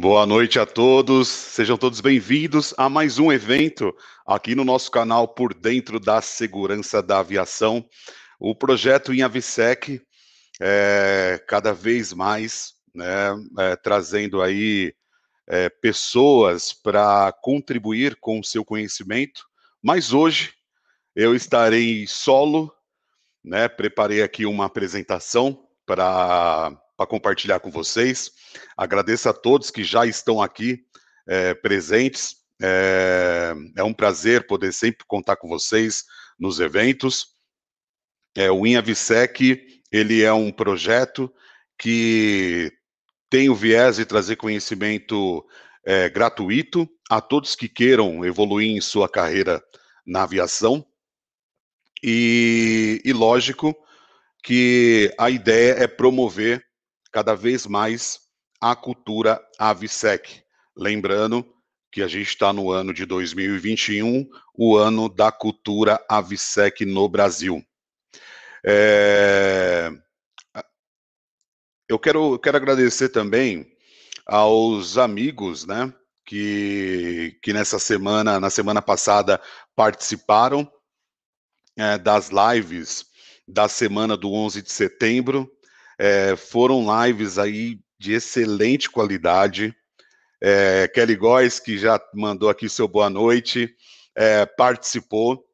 Boa noite a todos, sejam todos bem-vindos a mais um evento aqui no nosso canal Por Dentro da Segurança da Aviação. O projeto Inavisec é, cada vez mais né, é, trazendo aí é, pessoas para contribuir com o seu conhecimento, mas hoje eu estarei solo, né, preparei aqui uma apresentação para compartilhar com vocês. Agradeço a todos que já estão aqui é, presentes. É, é, um prazer poder sempre contar com vocês nos eventos. É, o INAVSEC, ele é um projeto que tem o viés de trazer conhecimento é, gratuito a todos que queiram evoluir em sua carreira na aviação. E, e lógico que a ideia é promover cada vez mais a cultura AVSEC. Lembrando que a gente está no ano de 2021, o ano da cultura AVSEC no Brasil. É... Eu, quero, eu quero agradecer também aos amigos, né, que, que nessa semana, na semana passada, participaram é, das lives da semana do 11 de setembro. É, foram lives aí de excelente qualidade. É, Kelly Góes, que já mandou aqui seu boa noite, é, participou,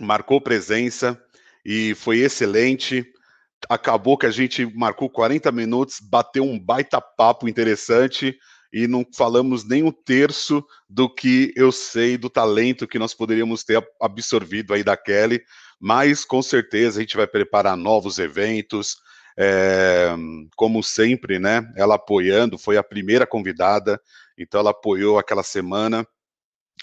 marcou presença e foi excelente. Acabou que a gente marcou 40 minutos, bateu um baita papo interessante e não falamos nem um terço do que eu sei do talento que nós poderíamos ter absorvido aí da Kelly, mas com certeza a gente vai preparar novos eventos, é, como sempre, né? Ela apoiando, foi a primeira convidada, então ela apoiou aquela semana.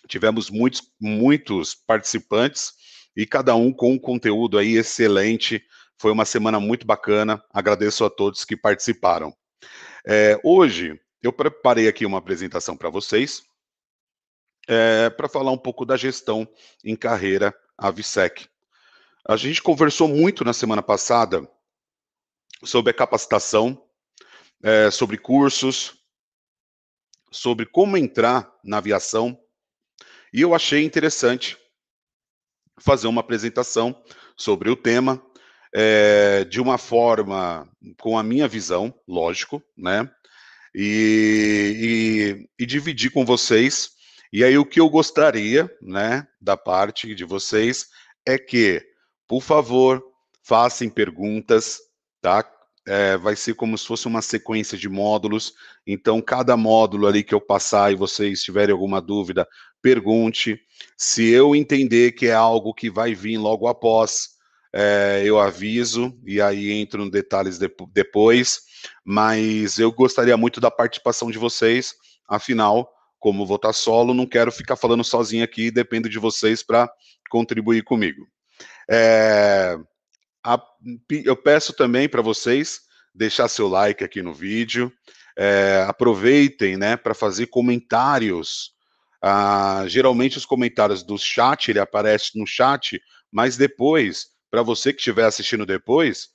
Tivemos muitos, muitos participantes e cada um com um conteúdo aí excelente. Foi uma semana muito bacana. Agradeço a todos que participaram. É, hoje eu preparei aqui uma apresentação para vocês é, para falar um pouco da gestão em carreira AVSEC. A gente conversou muito na semana passada sobre a capacitação, é, sobre cursos, sobre como entrar na aviação. E eu achei interessante fazer uma apresentação sobre o tema é, de uma forma com a minha visão, lógico, né? E, e, e, dividir com vocês. E aí o que eu gostaria, né, da parte de vocês é que, por favor, façam perguntas, tá? É, vai ser como se fosse uma sequência de módulos. Então, cada módulo ali que eu passar e vocês tiverem alguma dúvida, pergunte. Se eu entender que é algo que vai vir logo após, é, eu aviso e aí entro nos detalhes de, depois. Mas eu gostaria muito da participação de vocês. Afinal, como vou estar solo, não quero ficar falando sozinho aqui. Dependo de vocês para contribuir comigo. É, eu peço também para vocês deixar seu like aqui no vídeo. É, aproveitem né, para fazer comentários. Ah, geralmente os comentários do chat, ele aparece no chat, mas depois, para você que estiver assistindo depois,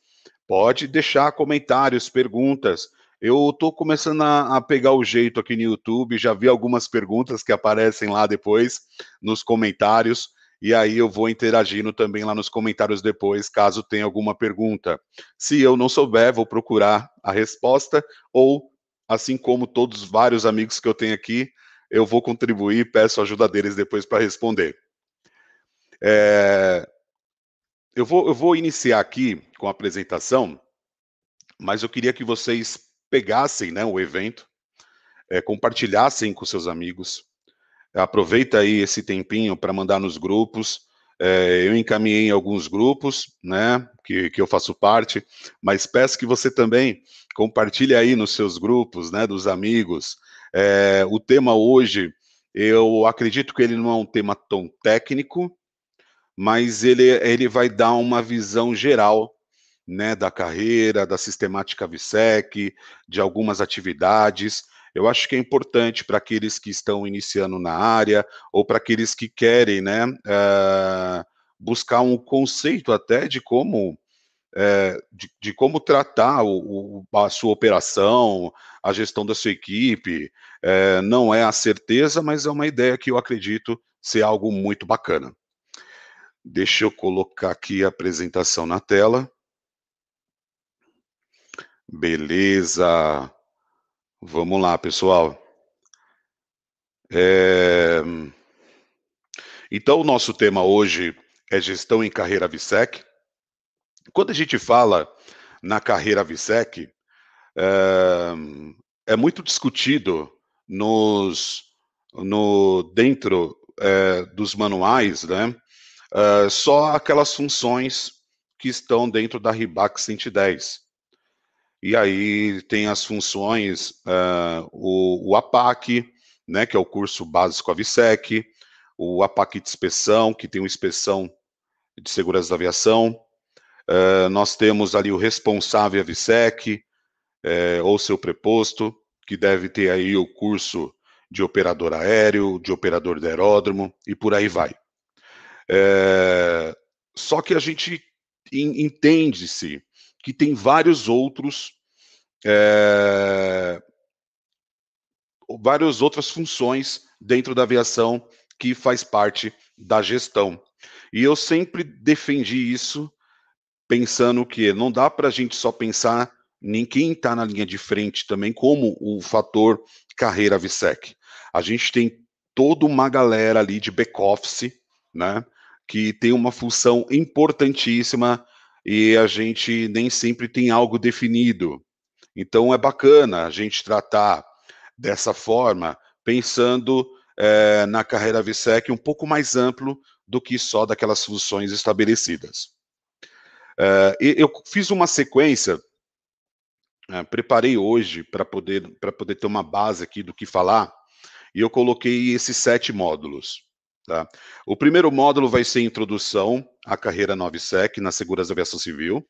pode deixar comentários, perguntas. Eu estou começando a, a, pegar o jeito aqui no YouTube, já vi algumas perguntas que aparecem lá depois nos comentários e aí eu vou interagindo também lá nos comentários depois, caso tenha alguma pergunta. Se eu não souber, vou procurar a resposta, ou, assim como todos os vários amigos que eu tenho aqui, eu vou contribuir e peço ajuda deles depois para responder. É, eu, vou, eu vou iniciar aqui com a apresentação, mas eu queria que vocês pegassem né, o evento, é, compartilhassem com seus amigos, Aproveita aí esse tempinho para mandar nos grupos. É, eu encaminhei em alguns grupos, né, que, que eu faço parte, mas peço que você também compartilhe aí nos seus grupos, né, dos amigos. É, o tema hoje, eu acredito que ele não é um tema tão técnico, mas ele, ele vai dar uma visão geral né, da carreira, da sistemática VSEC, de algumas atividades, eu acho que é importante para aqueles que estão iniciando na área ou para aqueles que querem, né, uh, buscar um conceito até de como é, de, de, como tratar o, o, a sua operação, a gestão da sua equipe. É, não é a certeza, mas é uma ideia que eu acredito ser algo muito bacana. Deixa eu colocar aqui a apresentação na tela. Beleza. Vamos lá, pessoal. É... Então, o nosso tema hoje é gestão em carreira VSEC. Quando a gente fala na carreira VSEC, é, é muito discutido nos, no, dentro é, dos manuais, né, é, só aquelas funções que estão dentro da RIBAC 110. E aí tem as funções, uh, o, o, APAC, né, que é o curso básico AVSEC, o APAC de inspeção, que tem uma inspeção de segurança da aviação. Uh, nós temos ali o responsável AVSEC, uh, ou seu preposto, que deve ter aí o curso de operador aéreo, de operador de aeródromo, e por aí vai. só que a gente entende-se que tem vários outros é, várias outras funções dentro da aviação que faz parte da gestão. E eu sempre defendi isso, pensando que não dá para a gente só pensar em quem está na linha de frente também como o fator carreira VSEC. A gente tem toda uma galera ali de back-office, né, que tem uma função importantíssima e a gente nem sempre tem algo definido. Então é bacana a gente tratar dessa forma, pensando é, na carreira VSEC um pouco mais amplo do que só daquelas funções estabelecidas. É, eu fiz uma sequência, é, preparei hoje para poder, poder ter uma base aqui do que falar, e eu coloquei esses sete módulos. Tá? O primeiro módulo vai ser introdução à carreira 9SEC na segurança aviação civil.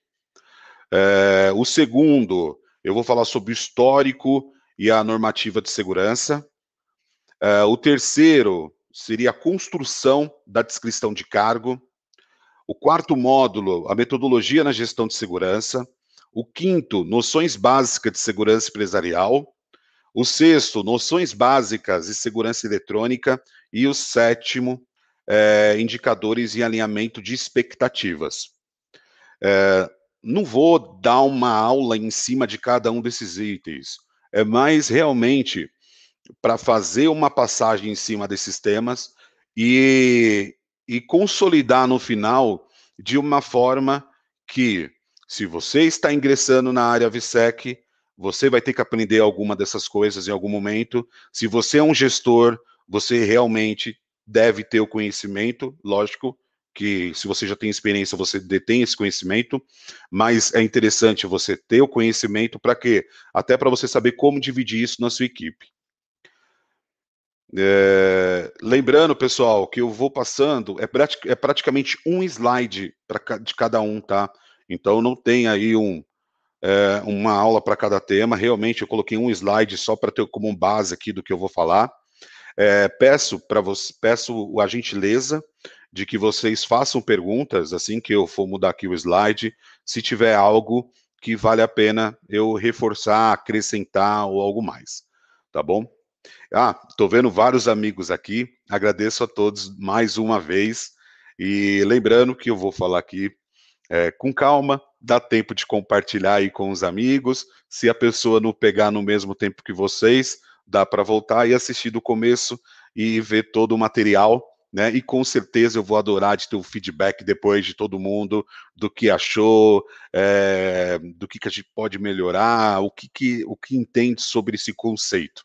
É, o segundo, eu vou falar sobre o histórico e a normativa de segurança. É, o terceiro seria a construção da descrição de cargo. O quarto módulo, a metodologia na gestão de segurança. O quinto, noções básicas de segurança empresarial. O sexto, noções básicas de segurança eletrônica. E o sétimo, é, indicadores e alinhamento de expectativas. É, não vou dar uma aula em cima de cada um desses itens, é mais realmente para fazer uma passagem em cima desses temas e, e consolidar no final de uma forma que, se você está ingressando na área VSEC, você vai ter que aprender alguma dessas coisas em algum momento. Se você é um gestor, você realmente deve ter o conhecimento, lógico, que se você já tem experiência, você detém esse conhecimento, mas é interessante você ter o conhecimento para quê? Até para você saber como dividir isso na sua equipe. É, lembrando, pessoal, que eu vou passando, é, pratic, é praticamente um slide pra, de cada um, tá? Então não tem aí um, é, uma aula para cada tema, realmente eu coloquei um slide só para ter como base aqui do que eu vou falar. É, peço para você, peço a gentileza de que vocês façam perguntas assim que eu for mudar aqui o slide, se tiver algo que vale a pena eu reforçar, acrescentar ou algo mais, tá bom? Ah, tô vendo vários amigos aqui, agradeço a todos mais uma vez e lembrando que eu vou falar aqui é, com calma, dá tempo de compartilhar aí com os amigos, se a pessoa não pegar no mesmo tempo que vocês, dá para voltar e assistir do começo e ver todo o material, né? E com certeza eu vou adorar de ter o feedback depois de todo mundo do que achou, é, do que, que a gente pode melhorar, o que, que, o que entende sobre esse conceito.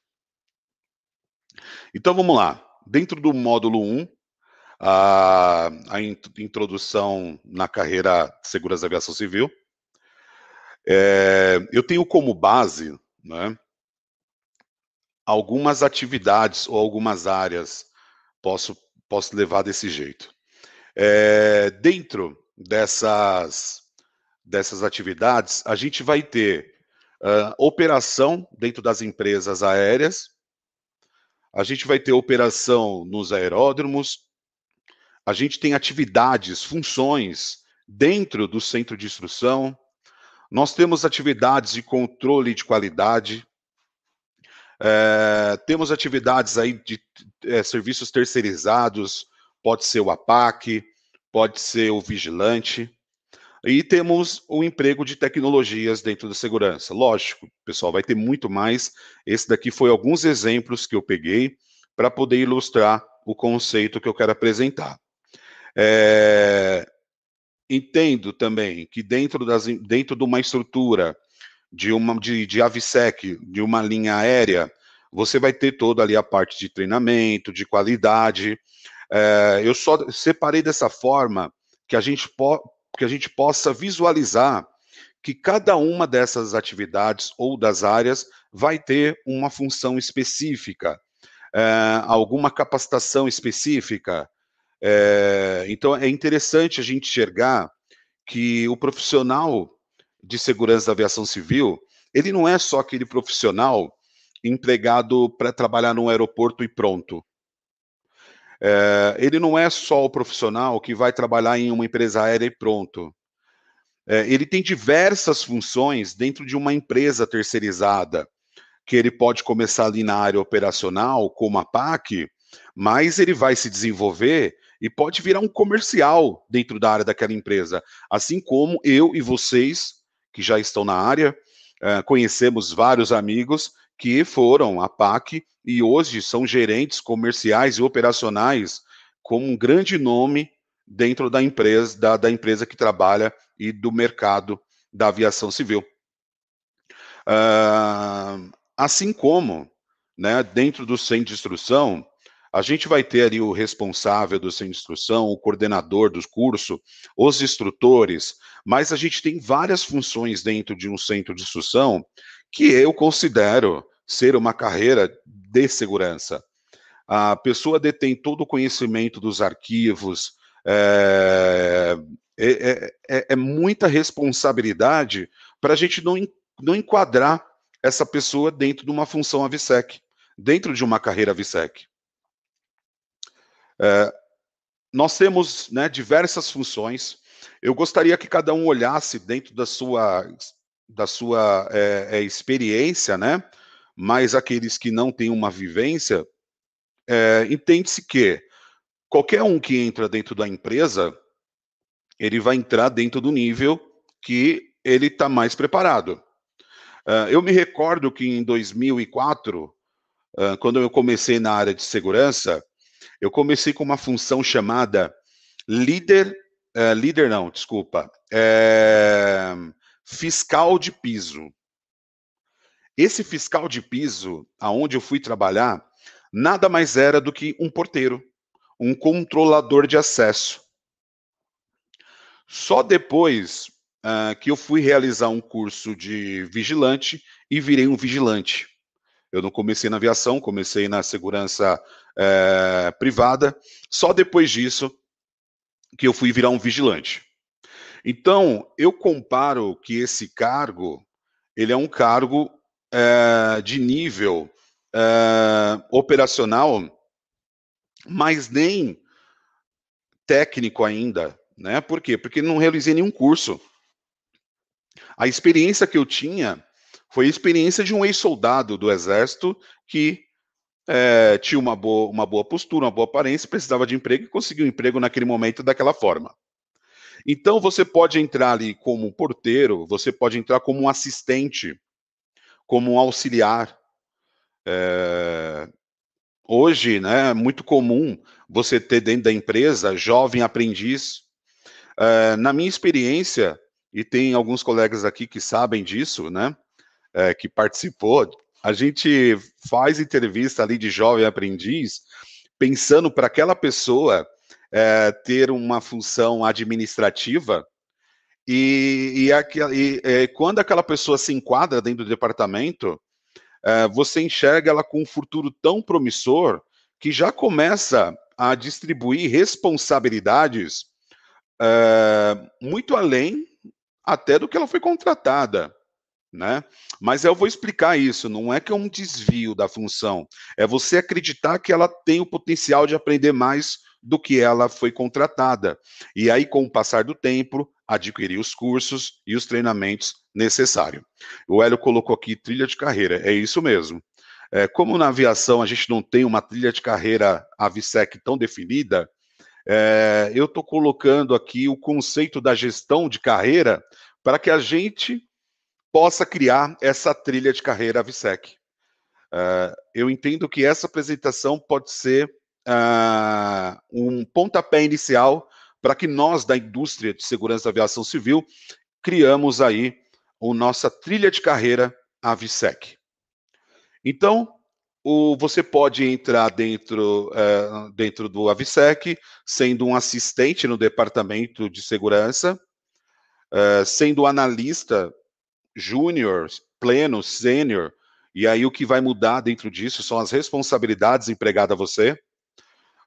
Então vamos lá. Dentro do módulo 1, a, a introdução na carreira de segurança da aviação civil, é, eu tenho como base, né? Algumas atividades ou algumas áreas posso, posso levar desse jeito. É, dentro dessas, dessas atividades, a gente vai ter uh, operação dentro das empresas aéreas, a gente vai ter operação nos aeródromos, a gente tem atividades, funções dentro do centro de instrução. Nós temos atividades de controle de qualidade, é, temos atividades aí de é, serviços terceirizados, pode ser o APAC, pode ser o vigilante. E temos o emprego de tecnologias dentro da segurança. Lógico, pessoal, vai ter muito mais. Esse daqui foi alguns exemplos que eu peguei para poder ilustrar o conceito que eu quero apresentar. É, entendo também que dentro, das, dentro de uma estrutura de uma de, de AVSEC, de uma linha aérea, você vai ter toda ali a parte de treinamento, de qualidade. É, eu só separei dessa forma que a gente po que a gente possa visualizar que cada uma dessas atividades ou das áreas vai ter uma função específica, é, alguma capacitação específica. É, então é interessante a gente enxergar que o profissional de segurança da aviação civil, ele não é só aquele profissional empregado para trabalhar num aeroporto e pronto. É, ele não é só o profissional que vai trabalhar em uma empresa aérea e pronto. É, ele tem diversas funções dentro de uma empresa terceirizada, que ele pode começar ali na área operacional, como a PAC, mas ele vai se desenvolver e pode virar um comercial dentro da área daquela empresa. Assim como eu e vocês, que já estão na área, uh, conhecemos vários amigos que foram a PAC e hoje são gerentes comerciais e operacionais com um grande nome dentro da empresa, da, da empresa que trabalha e do mercado da aviação civil. Uh, assim como, né, dentro do centro de instrução, a gente vai ter ali o responsável do centro de instrução, o coordenador do curso, os instrutores, mas a gente tem várias funções dentro de um centro de instrução que eu considero ser uma carreira de segurança. A pessoa detém todo o conhecimento dos arquivos, é, é, é, é muita responsabilidade para a gente não, não enquadrar essa pessoa dentro de uma função AVSEC, dentro de uma carreira AVSEC. É, nós temos né, diversas funções. Eu gostaria que cada um olhasse dentro da sua, da sua é, é, experiência, né? Mas aqueles que não têm uma vivência, é, entende-se que qualquer um que entra dentro da empresa, ele vai entrar dentro do nível que ele está mais preparado. Uh, eu me recordo que em 2004, uh, quando eu comecei na área de segurança, eu comecei com uma função chamada líder, uh, líder não, desculpa, é, fiscal de piso. Esse fiscal de piso, aonde eu fui trabalhar, nada mais era do que um porteiro, um controlador de acesso. Só depois uh, que eu fui realizar um curso de vigilante e virei um vigilante. Eu não comecei na aviação, comecei na segurança uh, privada. Só depois disso que eu fui virar um vigilante. Então, eu comparo que esse cargo, ele é um cargo uh, de nível operacional, mas nem técnico ainda, né? Por quê? Porque não realizei nenhum curso. A experiência que eu tinha foi a experiência de um ex-soldado do exército que é, tinha uma boa, uma boa postura, uma boa aparência, precisava de emprego e conseguiu um emprego naquele momento daquela forma. Então você pode entrar ali como porteiro, você pode entrar como um assistente, como um auxiliar. É, hoje, né, é muito comum você ter dentro da empresa jovem aprendiz. É, na minha experiência, e tem alguns colegas aqui que sabem disso, né? É, que participou. A gente faz entrevista ali de jovem aprendiz, pensando para aquela pessoa é, ter uma função administrativa, e, e, e é, quando aquela pessoa se enquadra dentro do departamento, é, você enxerga ela com um futuro tão promissor que já começa a distribuir responsabilidades é, muito além até do que ela foi contratada, né? Mas eu vou explicar isso, não é que é um desvio da função, é você acreditar que ela tem o potencial de aprender mais do que ela foi contratada. E aí, com o passar do tempo, adquirir os cursos e os treinamentos necessários. O Hélio colocou aqui trilha de carreira, é isso mesmo. É, como na aviação a gente não tem uma trilha de carreira AVSEC tão definida, é, eu estou colocando aqui o conceito da gestão de carreira para que a gente possa criar essa trilha de carreira AVSEC. Uh, eu entendo que essa apresentação pode ser uh, um pontapé inicial para que nós, da indústria de segurança da aviação civil, criamos aí a nossa trilha de carreira AVSEC. Então, o, você pode entrar dentro, uh, dentro do AVSEC, sendo um assistente no departamento de segurança, sendo analista júnior, pleno, sênior, e aí o que vai mudar dentro disso são as responsabilidades empregadas a você.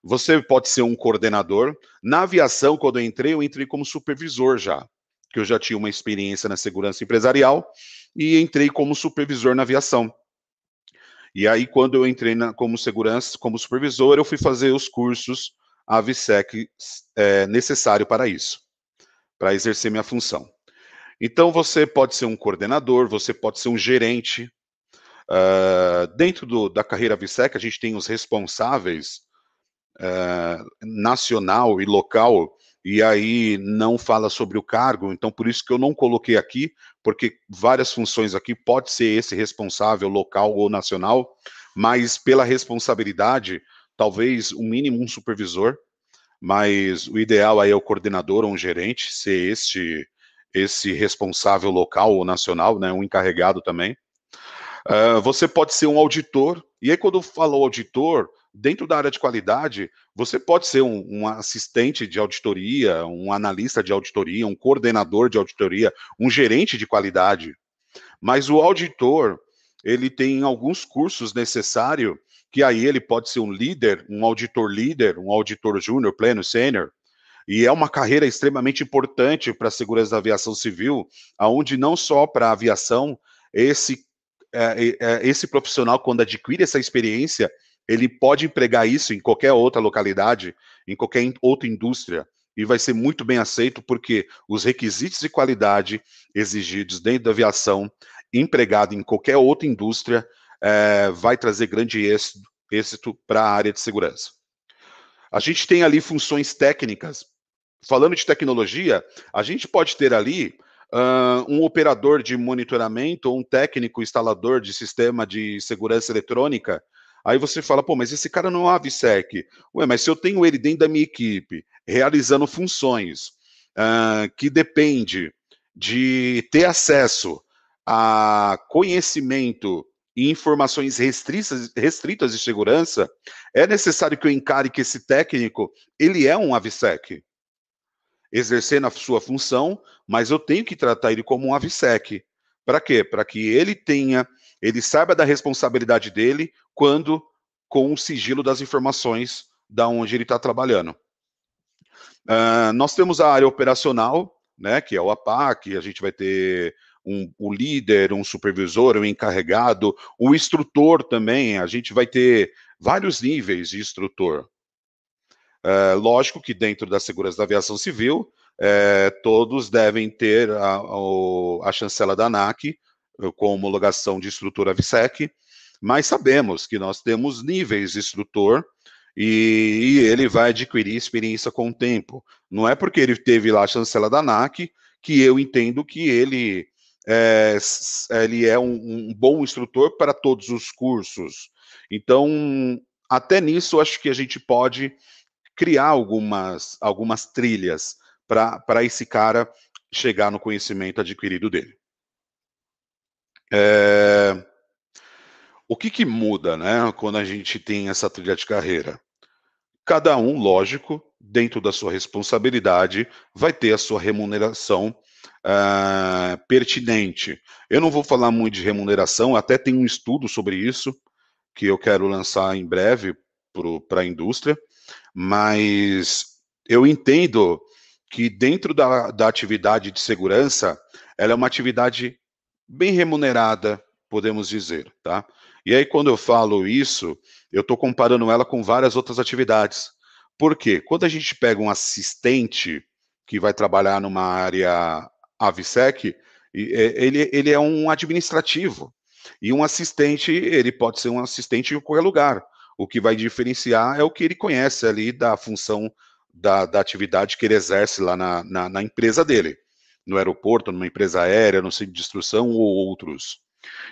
Você pode ser um coordenador. Na aviação, quando eu entrei, eu entrei como supervisor já, que eu já tinha uma experiência na segurança empresarial e entrei como supervisor na aviação. E aí, quando eu entrei na, como segurança, como supervisor, eu fui fazer os cursos AVSEC é, necessário para isso, para exercer minha função. Então, você pode ser um coordenador, você pode ser um gerente, Uh, dentro do, da carreira VSEC, a gente tem os responsáveis uh, nacional e local, e aí não fala sobre o cargo, então por isso que eu não coloquei aqui, porque várias funções aqui pode ser esse responsável local ou nacional, mas pela responsabilidade, talvez o mínimo um supervisor, mas o ideal aí é o coordenador ou um gerente ser este esse responsável local ou nacional, né, um encarregado também. Uh, você pode ser um auditor, e aí quando eu falo auditor, dentro da área de qualidade, você pode ser um, um, assistente de auditoria, um analista de auditoria, um coordenador de auditoria, um gerente de qualidade. Mas o auditor, ele tem alguns cursos necessários, que aí ele pode ser um líder, um auditor líder, um auditor júnior, pleno, sênior, e é uma carreira extremamente importante para a segurança da aviação civil, aonde não só para a aviação, esse é, é, esse profissional, quando adquire essa experiência, ele pode empregar isso em qualquer outra localidade, em qualquer outra indústria, e vai ser muito bem aceito, porque os requisitos de qualidade exigidos dentro da aviação, empregado em qualquer outra indústria, é, vai trazer grande êxito, êxito para a área de segurança. A gente tem ali funções técnicas. Falando de tecnologia, a gente pode ter ali uh, um operador de monitoramento ou um técnico instalador de sistema de segurança eletrônica, aí você fala, pô, mas esse cara não é AVSEC. Ué, mas se eu tenho ele dentro da minha equipe, realizando funções uh, que depende de ter acesso a conhecimento e informações restritas, restritas de segurança, é necessário que eu encare que esse técnico, ele é um AVSEC exercendo a sua função, mas eu tenho que tratar ele como um AVSEC. Para quê? Para que ele tenha, ele saiba da responsabilidade dele quando com o sigilo das informações da onde ele está trabalhando. Uh, nós temos a área operacional, né, que é o APAC, a gente vai ter um, o líder, um supervisor, um encarregado, o instrutor também, a gente vai ter vários níveis de instrutor. É, lógico que dentro da segurança da aviação civil, é, todos devem ter a, a, chancela da ANAC eh, com homologação de estrutura VSEC, mas sabemos que nós temos níveis de instrutor e, e, ele vai adquirir experiência com o tempo. Não é porque ele teve lá a chancela da ANAC que eu entendo que ele é, ele é um, um bom instrutor para todos os cursos. Então, até nisso, acho que a gente pode criar algumas, algumas trilhas para esse cara chegar no conhecimento adquirido dele. É... O que, que muda né, quando a gente tem essa trilha de carreira? Cada um, lógico, dentro da sua responsabilidade, vai ter a sua remuneração uh, pertinente. Eu não vou falar muito de remuneração, até tem um estudo sobre isso que eu quero lançar em breve para a indústria, mas eu entendo que dentro da, da atividade de segurança, ela é uma atividade bem remunerada, podemos dizer, tá? E aí, quando eu falo isso, eu estou comparando ela com várias outras atividades. Por quê? Quando a gente pega um assistente que vai trabalhar numa área AVSEC, ele, ele é um administrativo. E um assistente, ele pode ser um assistente em qualquer lugar. O que vai diferenciar é o que ele conhece ali da função da, da atividade que ele exerce lá na, na, na empresa dele, no aeroporto, numa empresa aérea, no centro de instrução ou outros.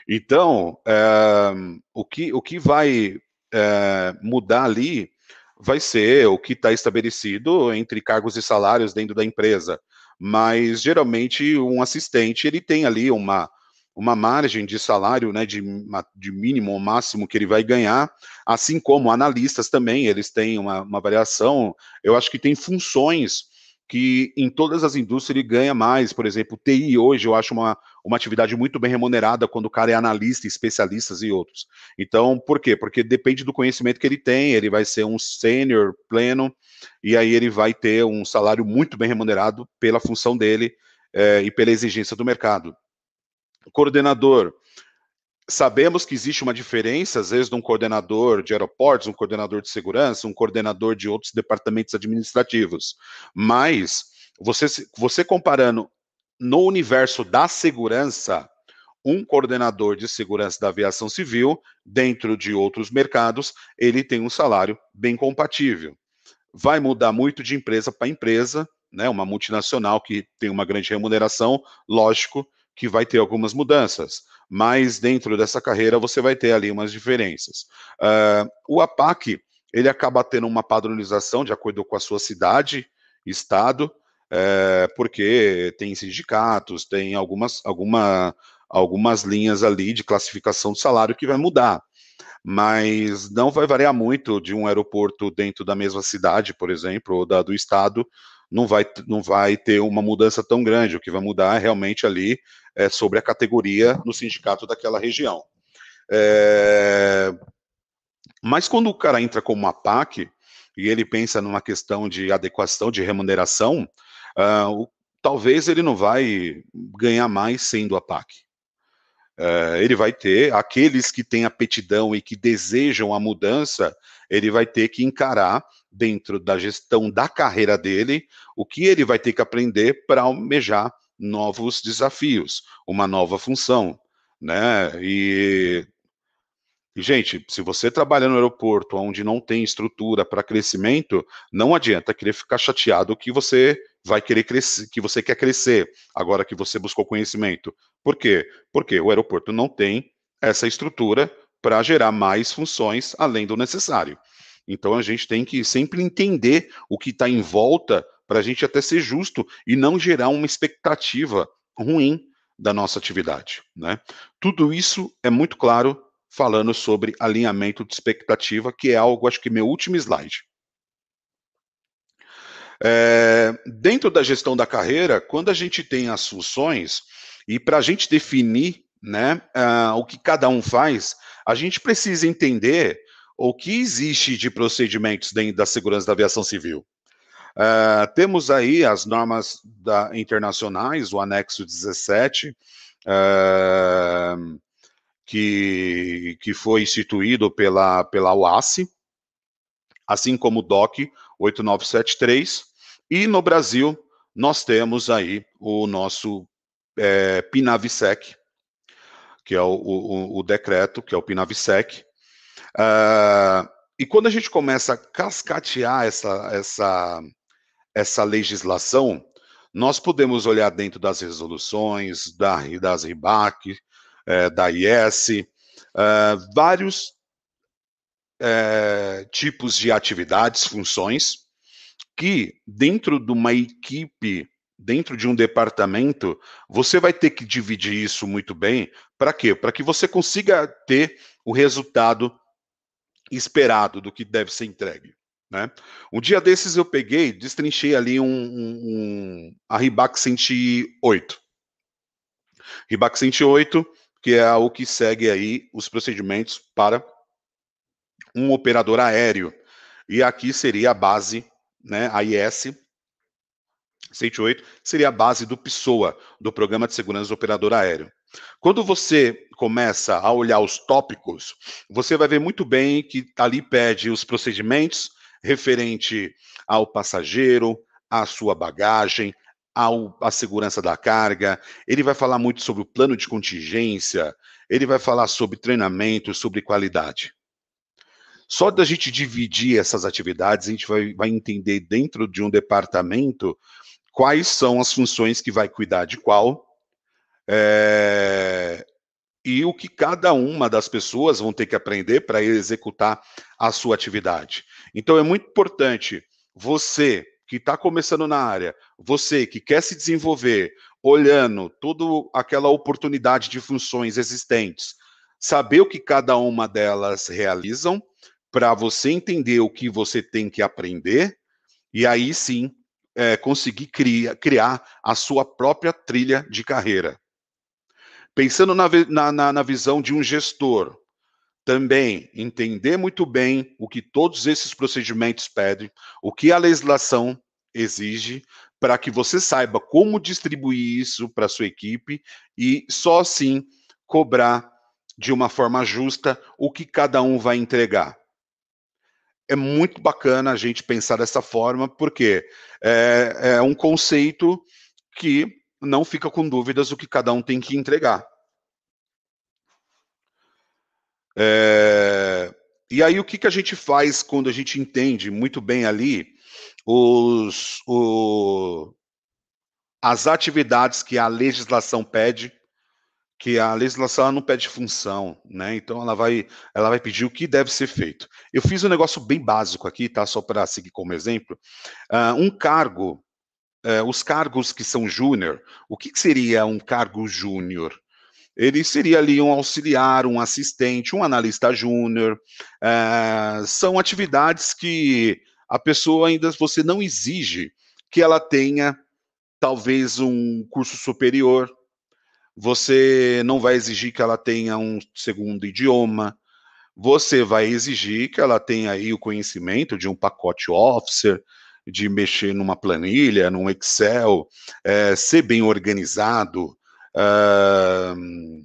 Então, é, o, que, o que vai é, mudar ali vai ser o que está estabelecido entre cargos e salários dentro da empresa. Mas geralmente um assistente ele tem ali uma, uma margem de salário, né, de, de mínimo ou máximo que ele vai ganhar, assim como analistas também, eles têm uma, uma variação. Eu acho que tem funções que em todas as indústrias ele ganha mais. Por exemplo, TI hoje eu acho uma, uma atividade muito bem remunerada quando o cara é analista, especialistas e outros. Então, por quê? Porque depende do conhecimento que ele tem, ele vai ser um sênior pleno, e aí ele vai ter um salário muito bem remunerado pela função dele é, e pela exigência do mercado. Coordenador, sabemos que existe uma diferença, às vezes, de um coordenador de aeroportos, um coordenador de segurança, um coordenador de outros departamentos administrativos. Mas você, você comparando no universo da segurança, um coordenador de segurança da aviação civil, dentro de outros mercados, ele tem um salário bem compatível. Vai mudar muito de empresa para empresa, né? Uma multinacional que tem uma grande remuneração, lógico que vai ter algumas mudanças mas dentro dessa carreira você vai ter ali umas diferenças. Uh, o APAC, ele acaba tendo uma padronização de acordo com a sua cidade, estado, é, porque tem sindicatos, tem algumas, alguma, algumas linhas ali de classificação de salário que vai mudar. Mas não vai variar muito de um aeroporto dentro da mesma cidade, por exemplo, ou da, do estado, não vai, não vai ter uma mudança tão grande. O que vai mudar é realmente ali é, sobre a categoria no sindicato daquela região. É... Mas quando o cara entra como uma PAC e ele pensa numa questão de adequação de remuneração, uh, o, talvez ele não vai ganhar mais sendo a PAC. Uh, ele vai ter aqueles que têm aptidão e que desejam a mudança, ele vai ter que encarar dentro da gestão da carreira dele o que ele vai ter que aprender para almejar novos desafios, uma nova função, né? E, gente, se você trabalha no aeroporto onde não tem estrutura para crescimento, não adianta querer ficar chateado que você vai querer crescer, que você quer crescer agora que você buscou conhecimento. Por quê? Porque o aeroporto não tem essa estrutura para gerar mais funções além do necessário. Então a gente tem que sempre entender o que está em volta para a gente até ser justo e não gerar uma expectativa ruim da nossa atividade. Né? Tudo isso é muito claro falando sobre alinhamento de expectativa, que é algo, acho que meu último slide. É, dentro da gestão da carreira, quando a gente tem as funções, e para a gente definir né, uh, o que cada um faz, a gente precisa entender o que existe de procedimentos dentro da segurança da aviação civil. Uh, temos aí as normas da, internacionais, o anexo 17, uh, ah, que, que foi instituído pela, pela OASI, assim como o DOC 8973, e no Brasil nós temos aí o nosso é, PINAVSEC, que é o, o, o, decreto, que é o PINAVSEC. Uh, e quando a gente começa a cascatear essa, essa, essa legislação, nós podemos olhar dentro das resoluções, da, das RIBAC, é, da IS, é, vários é, tipos de atividades, funções, que dentro de uma equipe, dentro de um departamento, você vai ter que dividir isso muito bem. Para quê? Para que você consiga ter o resultado esperado do que deve ser entregue. Né? Um dia desses eu peguei, destrinchei ali um, um, um a Ribac 108. Ribac 108, que é o que segue aí os procedimentos para um operador aéreo. E aqui seria a base, né, a IS 108, seria a base do PSOA, do Programa de Segurança do Operador Aéreo. Quando você começa a olhar os tópicos, você vai ver muito bem que ali pede os procedimentos, referente ao passageiro, à sua bagagem, ao, à segurança da carga. Ele vai falar muito sobre o plano de contingência, ele vai falar sobre treinamento, sobre qualidade. Só da gente dividir essas atividades, a gente vai, vai entender dentro de um departamento quais são as funções que vai cuidar de qual, é, e o que cada uma das pessoas vão ter que aprender para executar a sua atividade. Então é muito importante você que está começando na área, você que quer se desenvolver, olhando toda aquela oportunidade de funções existentes, saber o que cada uma delas realizam, para você entender o que você tem que aprender, e aí sim é, conseguir criar, criar a sua própria trilha de carreira. Pensando na, na, na visão de um gestor, também entender muito bem o que todos esses procedimentos pedem, o que a legislação exige, para que você saiba como distribuir isso para sua equipe e só assim cobrar de uma forma justa o que cada um vai entregar. É muito bacana a gente pensar dessa forma, porque é, é um conceito que não fica com dúvidas o que cada um tem que entregar. É, e aí, o que, que a gente faz quando a gente entende muito bem ali os, o, as atividades que a legislação pede, que a legislação não pede função, né? Então ela vai, ela vai pedir o que deve ser feito. Eu fiz um negócio bem básico aqui, tá? Só para seguir como exemplo. Uh, um cargo, uh, os cargos que são júnior, o que, que seria um cargo júnior? ele seria ali um auxiliar, um assistente, um analista júnior. É, são atividades que a pessoa ainda você não exige que ela tenha talvez um curso superior. Você não vai exigir que ela tenha um segundo idioma. Você vai exigir que ela tenha aí o conhecimento de um pacote Officer, de mexer numa planilha, num Excel, é, ser bem organizado, Uh,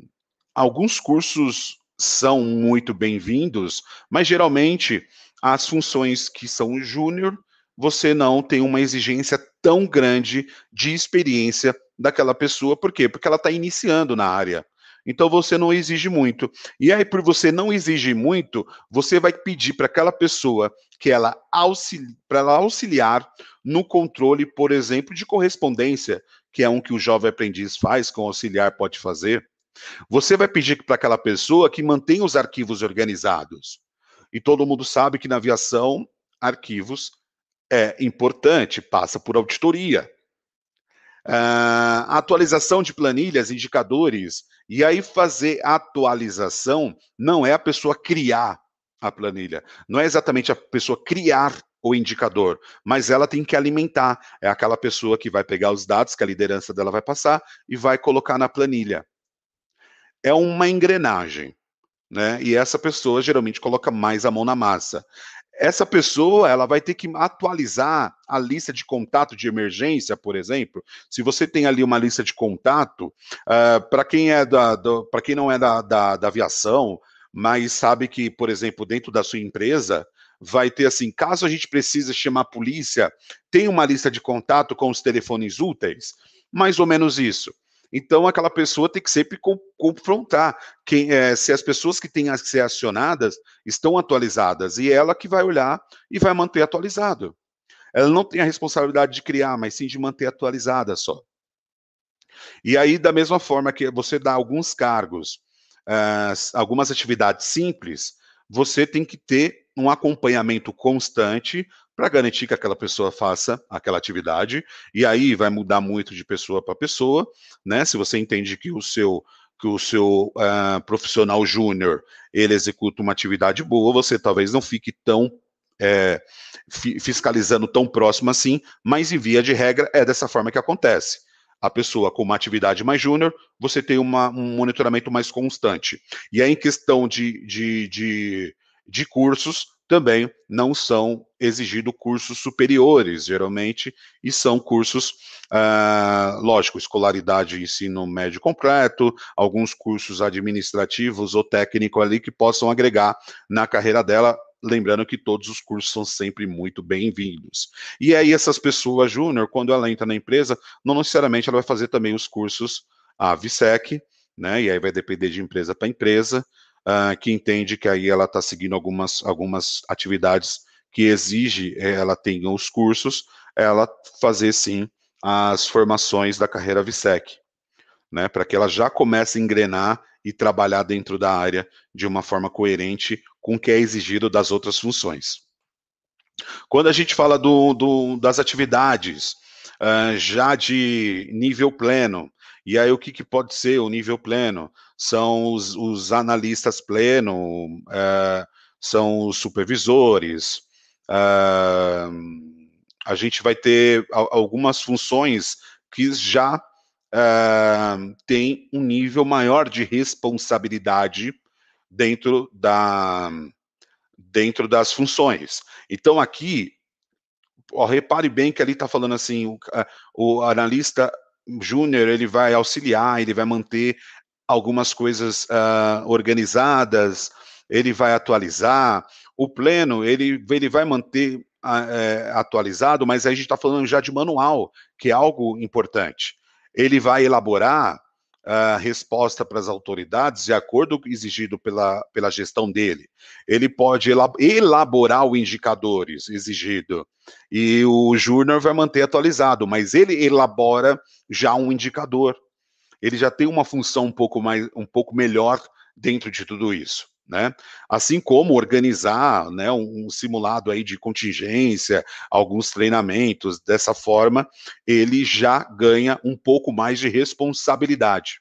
alguns cursos são muito bem-vindos, mas geralmente as funções que são júnior, você não tem uma exigência tão grande de experiência daquela pessoa, por quê? Porque ela está iniciando na área. Então você não exige muito. E aí, por você não exigir muito, você vai pedir para aquela pessoa que ela auxilie, ela auxiliar no controle, por exemplo, de correspondência, que é um que o jovem aprendiz faz, com o auxiliar pode fazer. Você vai pedir para aquela pessoa que mantenha os arquivos organizados. E todo mundo sabe que na aviação, arquivos é importante, passa por auditoria. Uh, atualização de planilhas, indicadores, e aí fazer atualização não é a pessoa criar a planilha, não é exatamente a pessoa criar o indicador, mas ela tem que alimentar. É aquela pessoa que vai pegar os dados que a liderança dela vai passar e vai colocar na planilha. É uma engrenagem, né? E essa pessoa geralmente coloca mais a mão na massa. Essa pessoa, ela vai ter que atualizar a lista de contato de emergência, por exemplo. Se você tem ali uma lista de contato, uh, para quem é da, para quem não é da, da, da aviação, mas sabe que, por exemplo, dentro da sua empresa, vai ter assim, caso a gente precise chamar a polícia, tem uma lista de contato com os telefones úteis, mais ou menos isso. Então, aquela pessoa tem que sempre co confrontar quem, é, se as pessoas que têm a ser acionadas estão atualizadas, e ela que vai olhar e vai manter atualizado. Ela não tem a responsabilidade de criar, mas sim de manter atualizada só. E aí, da mesma forma que você dá alguns cargos, uh, algumas atividades simples, você tem que ter um acompanhamento constante para garantir que aquela pessoa faça aquela atividade. E aí vai mudar muito de pessoa para pessoa, né? Se você entende que o seu que o seu uh, profissional júnior ele executa uma atividade boa, você talvez não fique tão é, fiscalizando tão próximo assim, mas em via de regra é dessa forma que acontece. A pessoa com uma atividade mais júnior, você tem uma, um monitoramento mais constante. E aí, em questão de, de, de de cursos também não são exigidos cursos superiores, geralmente, e são cursos, uh, lógico, escolaridade ensino médio completo, alguns cursos administrativos ou técnico ali que possam agregar na carreira dela, lembrando que todos os cursos são sempre muito bem-vindos. E aí essas pessoas júnior, quando ela entra na empresa, não necessariamente ela vai fazer também os cursos a né? E aí vai depender de empresa para empresa, uh, que entende que aí ela está seguindo algumas, algumas atividades que exige eh, ela tenha os cursos, ela fazer sim as formações da carreira VSEC, né? Para que ela já comece a engrenar e trabalhar dentro da área de uma forma coerente com o que é exigido das outras funções. Quando a gente fala do, do, das atividades uh, já de nível pleno, e aí o que, que pode ser o nível pleno? São os, os analistas pleno, uh, são os supervisores, uh, a gente vai ter algumas funções que já uh, têm um nível maior de responsabilidadade dentro, da, dentro das funções. Então, aqui, ó, repare bem que ali está falando assim, o, o analista júnior, ele vai auxiliar, ele vai manter algumas coisas uh, organizadas, ele vai atualizar. O pleno, ele, ele vai manter uh, atualizado, mas a gente está falando já de manual, que é algo importante. Ele vai elaborar a resposta para as autoridades de acordo exigido pela, pela gestão dele. Ele pode elaborar os indicadores exigido e o Júnior vai manter atualizado, mas ele elabora já um indicador. Ele já tem uma função um pouco mais, um pouco melhor dentro de tudo isso. Né? Assim como organizar né, um, simulado aí de contingência, alguns treinamentos, dessa forma, ele já ganha um pouco mais de responsabilidade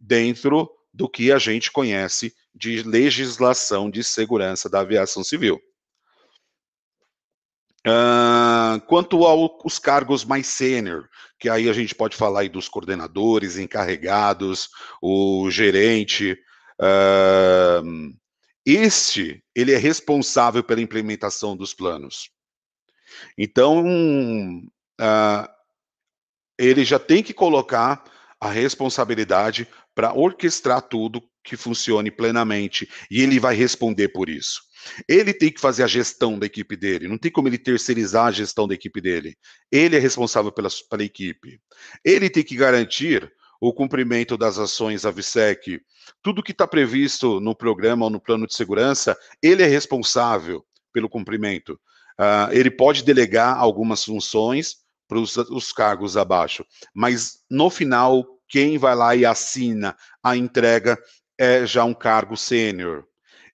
dentro do que a gente conhece de legislação de segurança da aviação civil. Uh, quanto aos cargos mais sênior, que aí a gente pode falar aí dos coordenadores, encarregados, o gerente, Uh, este, ele é responsável pela implementação dos planos. Então, uh, ele já tem que colocar a responsabilidade para orquestrar tudo que funcione plenamente e ele vai responder por isso. Ele tem que fazer a gestão da equipe dele, não tem como ele terceirizar a gestão da equipe dele. Ele é responsável pela, pela equipe. Ele tem que garantir o cumprimento das ações AVSEC, tudo que está previsto no programa ou no plano de segurança, ele é responsável pelo cumprimento. Uh, ele pode delegar algumas funções para os cargos abaixo, mas no final, quem vai lá e assina a entrega é já um cargo sênior.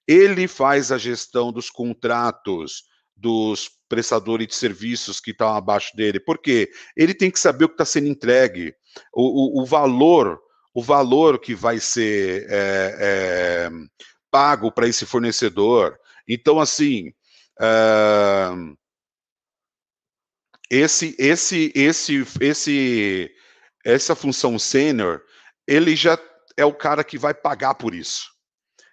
Ele faz a gestão dos contratos dos prestadores de serviços que estão abaixo dele. Por quê? Ele tem que saber o que está sendo entregue o, o, o valor, o valor que vai ser é, é, pago para esse fornecedor. Então, assim, é, esse, esse, esse, esse, essa função sênior, ele já é o cara que vai pagar por isso.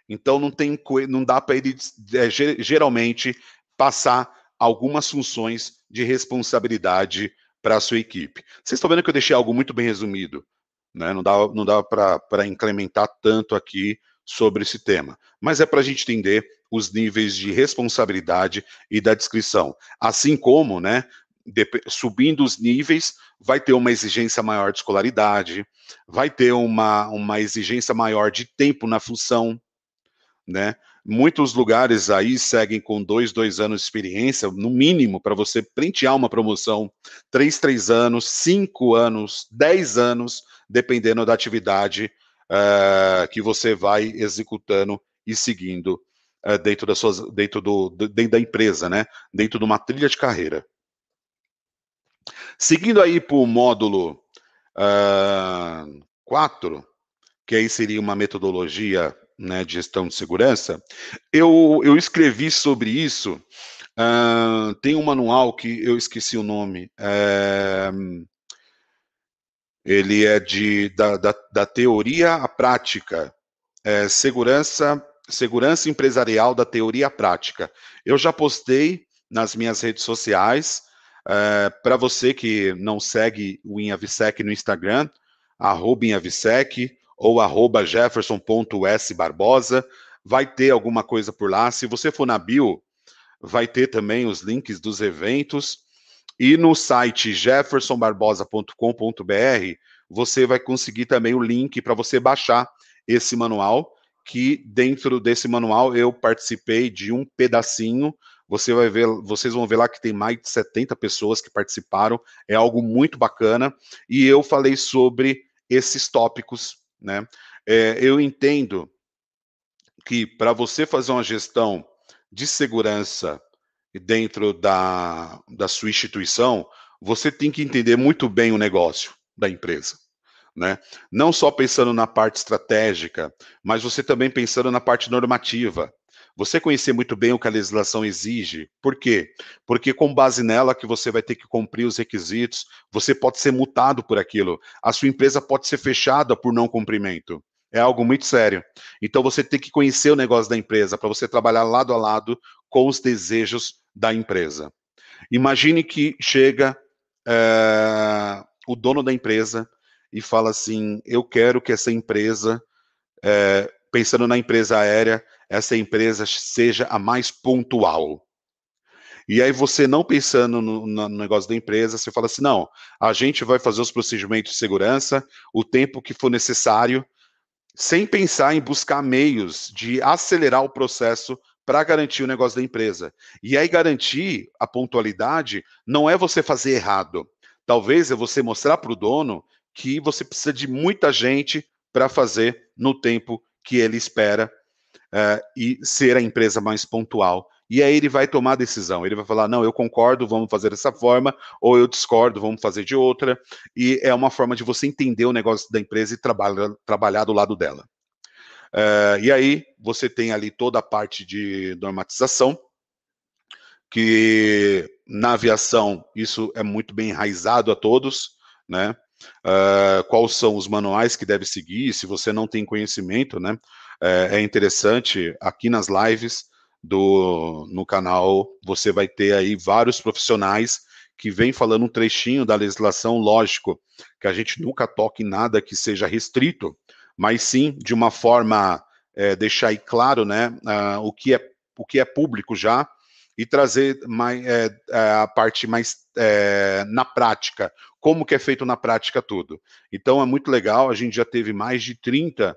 Então não tem, não dá para ele é, geralmente passar algumas funções de responsabilidade para a sua equipe. Vocês estão vendo que eu deixei algo muito bem resumido, né? não dá, não dá para incrementar tanto aqui sobre esse tema, mas é para a gente entender os níveis de responsabilidade e da descrição. Assim como, né, subindo os níveis, vai ter uma exigência maior de escolaridade, vai ter uma, uma exigência maior de tempo na função, né? Muitos lugares aí seguem com dois, dois anos de experiência, no mínimo, para você prentear uma promoção, três, três anos, cinco anos, dez anos, dependendo da atividade uh, que você vai executando e seguindo uh, dentro, das suas, dentro, do, dentro da empresa, né? Dentro de uma trilha de carreira. Seguindo aí para o módulo 4, uh, que aí seria uma metodologia né, de gestão de segurança, eu, eu escrevi sobre isso. Uh, tem um manual que eu esqueci o nome. É, ele é de, da, da, da teoria à prática. É, segurança, segurança empresarial da teoria à prática. Eu já postei nas minhas redes sociais. É, Para você que não segue o Inhavisec no Instagram, arroba Inhavisec, ou arroba jefferson.sbarbosa, vai ter alguma coisa por lá. Se você for na bio, vai ter também os links dos eventos. E no site jeffersonbarbosa.com.br você vai conseguir também o link para você baixar esse manual, que dentro desse manual eu participei de um pedacinho. Você vai ver, vocês vão ver lá que tem mais de 70 pessoas que participaram, é algo muito bacana. E eu falei sobre esses tópicos, né? É, eu entendo que para você fazer uma gestão de segurança dentro da, da sua instituição, você tem que entender muito bem o negócio da empresa. Né? Não só pensando na parte estratégica, mas você também pensando na parte normativa. Você conhecer muito bem o que a legislação exige. Por quê? Porque com base nela que você vai ter que cumprir os requisitos, você pode ser multado por aquilo. A sua empresa pode ser fechada por não cumprimento. É algo muito sério. Então você tem que conhecer o negócio da empresa para você trabalhar lado a lado com os desejos da empresa. Imagine que chega é, o dono da empresa e fala assim: eu quero que essa empresa, é, pensando na empresa aérea, essa empresa seja a mais pontual. E aí você não pensando no, no, negócio da empresa, você fala assim, não, a gente vai fazer os procedimentos de segurança, o tempo que for necessário, sem pensar em buscar meios de acelerar o processo para garantir o negócio da empresa. E aí garantir a pontualidade não é você fazer errado. Talvez é você mostrar para o dono que você precisa de muita gente para fazer no tempo que ele espera uh, e ser a empresa mais pontual. E aí ele vai tomar a decisão. Ele vai falar: não, eu concordo, vamos fazer dessa forma, ou eu discordo, vamos fazer de outra. E é uma forma de você entender o negócio da empresa e trabalha, trabalhar do lado dela. Uh, e aí você tem ali toda a parte de normatização, que na aviação isso é muito bem enraizado a todos, né? Uh, quais são os manuais que deve seguir, se você não tem conhecimento, né? Uh, é interessante, aqui nas lives do, no canal, você vai ter aí vários profissionais que vêm falando um trechinho da legislação, lógico, que a gente nunca toque em nada que seja restrito, mas sim de uma forma é, deixar aí claro, né, uh, o que é o que é público já e trazer mais, é, é, a parte mais é, na prática, como que é feito na prática tudo. Então é muito legal, a gente já teve mais de 30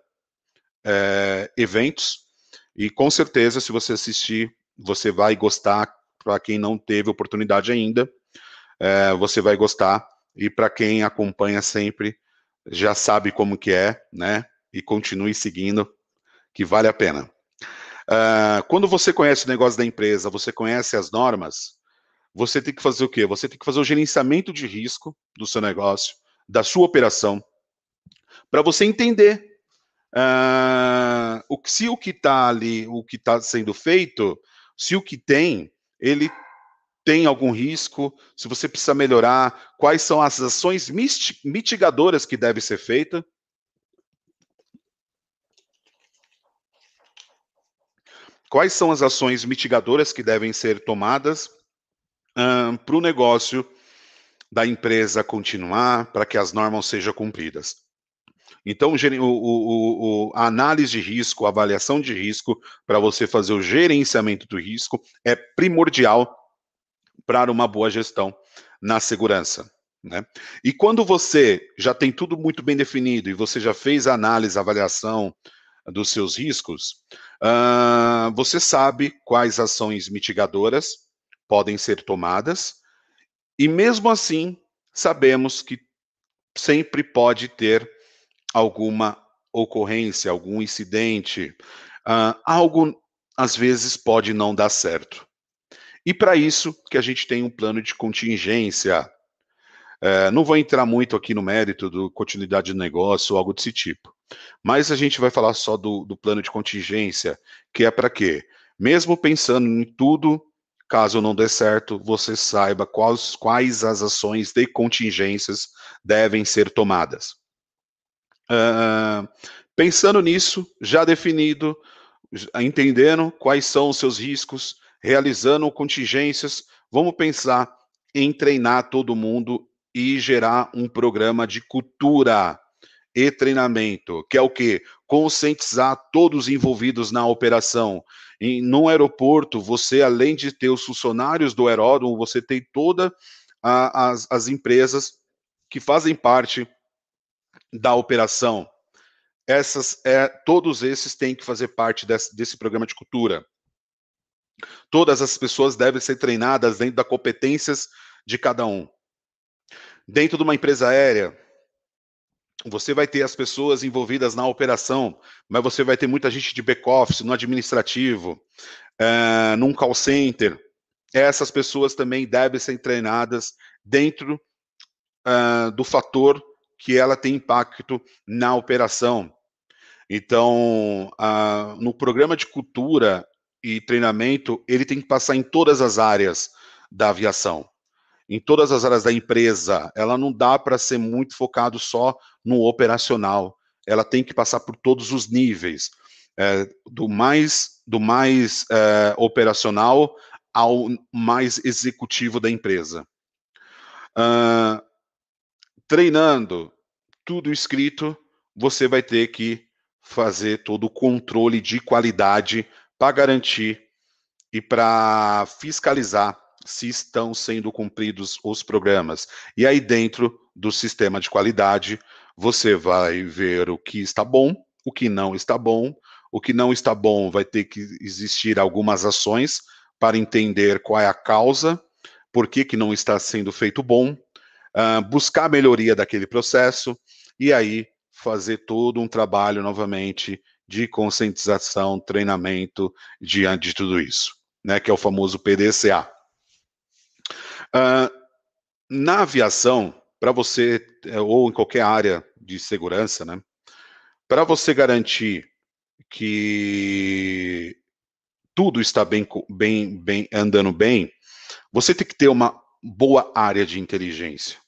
é, eventos e com certeza se você assistir, você vai gostar, para quem não teve oportunidade ainda, é, você vai gostar e para quem acompanha sempre, já sabe como que é, né? e continue seguindo, que vale a pena. Uh, quando você conhece o negócio da empresa, você conhece as normas, você tem que fazer o quê? Você tem que fazer o gerenciamento de risco do seu negócio, da sua operação, para você entender uh, o, se o que está ali, o que está sendo feito, se o que tem, ele tem algum risco, se você precisa melhorar, quais são as ações mitigadoras que devem ser feitas, Quais são as ações mitigadoras que devem ser tomadas um, para o negócio da empresa continuar, para que as normas sejam cumpridas? Então, o, o, o, a análise de risco, a avaliação de risco, para você fazer o gerenciamento do risco, é primordial para uma boa gestão na segurança. Né? E quando você já tem tudo muito bem definido e você já fez a análise, a avaliação dos seus riscos, Uh, você sabe quais ações mitigadoras podem ser tomadas, e mesmo assim, sabemos que sempre pode ter alguma ocorrência, algum incidente, uh, algo às vezes pode não dar certo. E para isso que a gente tem um plano de contingência. Uh, não vou entrar muito aqui no mérito do continuidade de negócio ou algo desse tipo. Mas a gente vai falar só do, do plano de contingência, que é para quê? Mesmo pensando em tudo, caso não dê certo, você saiba quais, quais as ações de contingências devem ser tomadas. Uh, pensando nisso, já definido, entendendo quais são os seus riscos, realizando contingências, vamos pensar em treinar todo mundo e gerar um programa de cultura e treinamento, que é o que? Conscientizar todos envolvidos na operação. em, no aeroporto, você, além de ter os funcionários do aeródromo, você tem todas as, as empresas que fazem parte da operação. Essas, é, todos esses têm que fazer parte desse, desse programa de cultura. Todas as pessoas devem ser treinadas dentro das competências de cada um. Dentro de uma empresa aérea, você vai ter as pessoas envolvidas na operação, mas você vai ter muita gente de back-office, no administrativo, uh, num call center. Essas pessoas também devem ser treinadas dentro uh, do fator que ela tem impacto na operação. Então, uh, no programa de cultura e treinamento, ele tem que passar em todas as áreas da aviação, em todas as áreas da empresa. Ela não dá para ser muito focado só no operacional. Ela tem que passar por todos os níveis, é, do mais do mais é, operacional ao mais executivo da empresa. Uh, treinando tudo escrito, você vai ter que fazer todo o controle de qualidade para garantir e para fiscalizar se estão sendo cumpridos os programas. E aí, dentro do sistema de qualidade, você vai ver o que está bom, o que não está bom. O que não está bom vai ter que existir algumas ações para entender qual é a causa, por que, que não está sendo feito bom, uh, buscar a melhoria daquele processo e aí fazer todo um trabalho novamente de conscientização, treinamento diante de tudo isso, né, que é o famoso PDCA. Uh, na aviação, para você, eh, ou em qualquer área de segurança, né, para você garantir que tudo está bem, bem, bem andando bem, você tem que ter uma boa área de inteligência.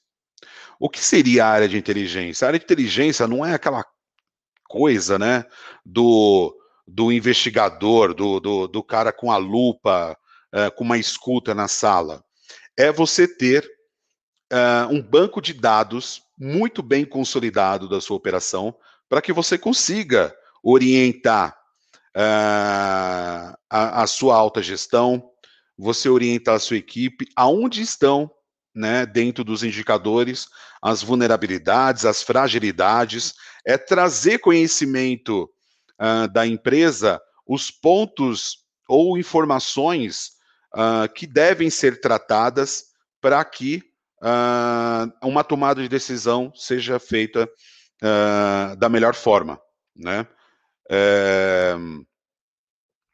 O que seria a área de inteligência? A área de inteligência não é aquela coisa, né, do, do investigador, do, do, do cara com a lupa, uh, com uma escuta na sala. É você ter uh, um banco de dados muito bem consolidado da sua operação para que você consiga orientar uh, a, a, sua alta gestão, você orientar a sua equipe aonde estão, né, dentro dos indicadores, as vulnerabilidades, as fragilidades, é trazer conhecimento uh, da empresa, os pontos ou informações uh, que devem ser tratadas para que uh, uma tomada de decisão seja feita da melhor forma, né? É...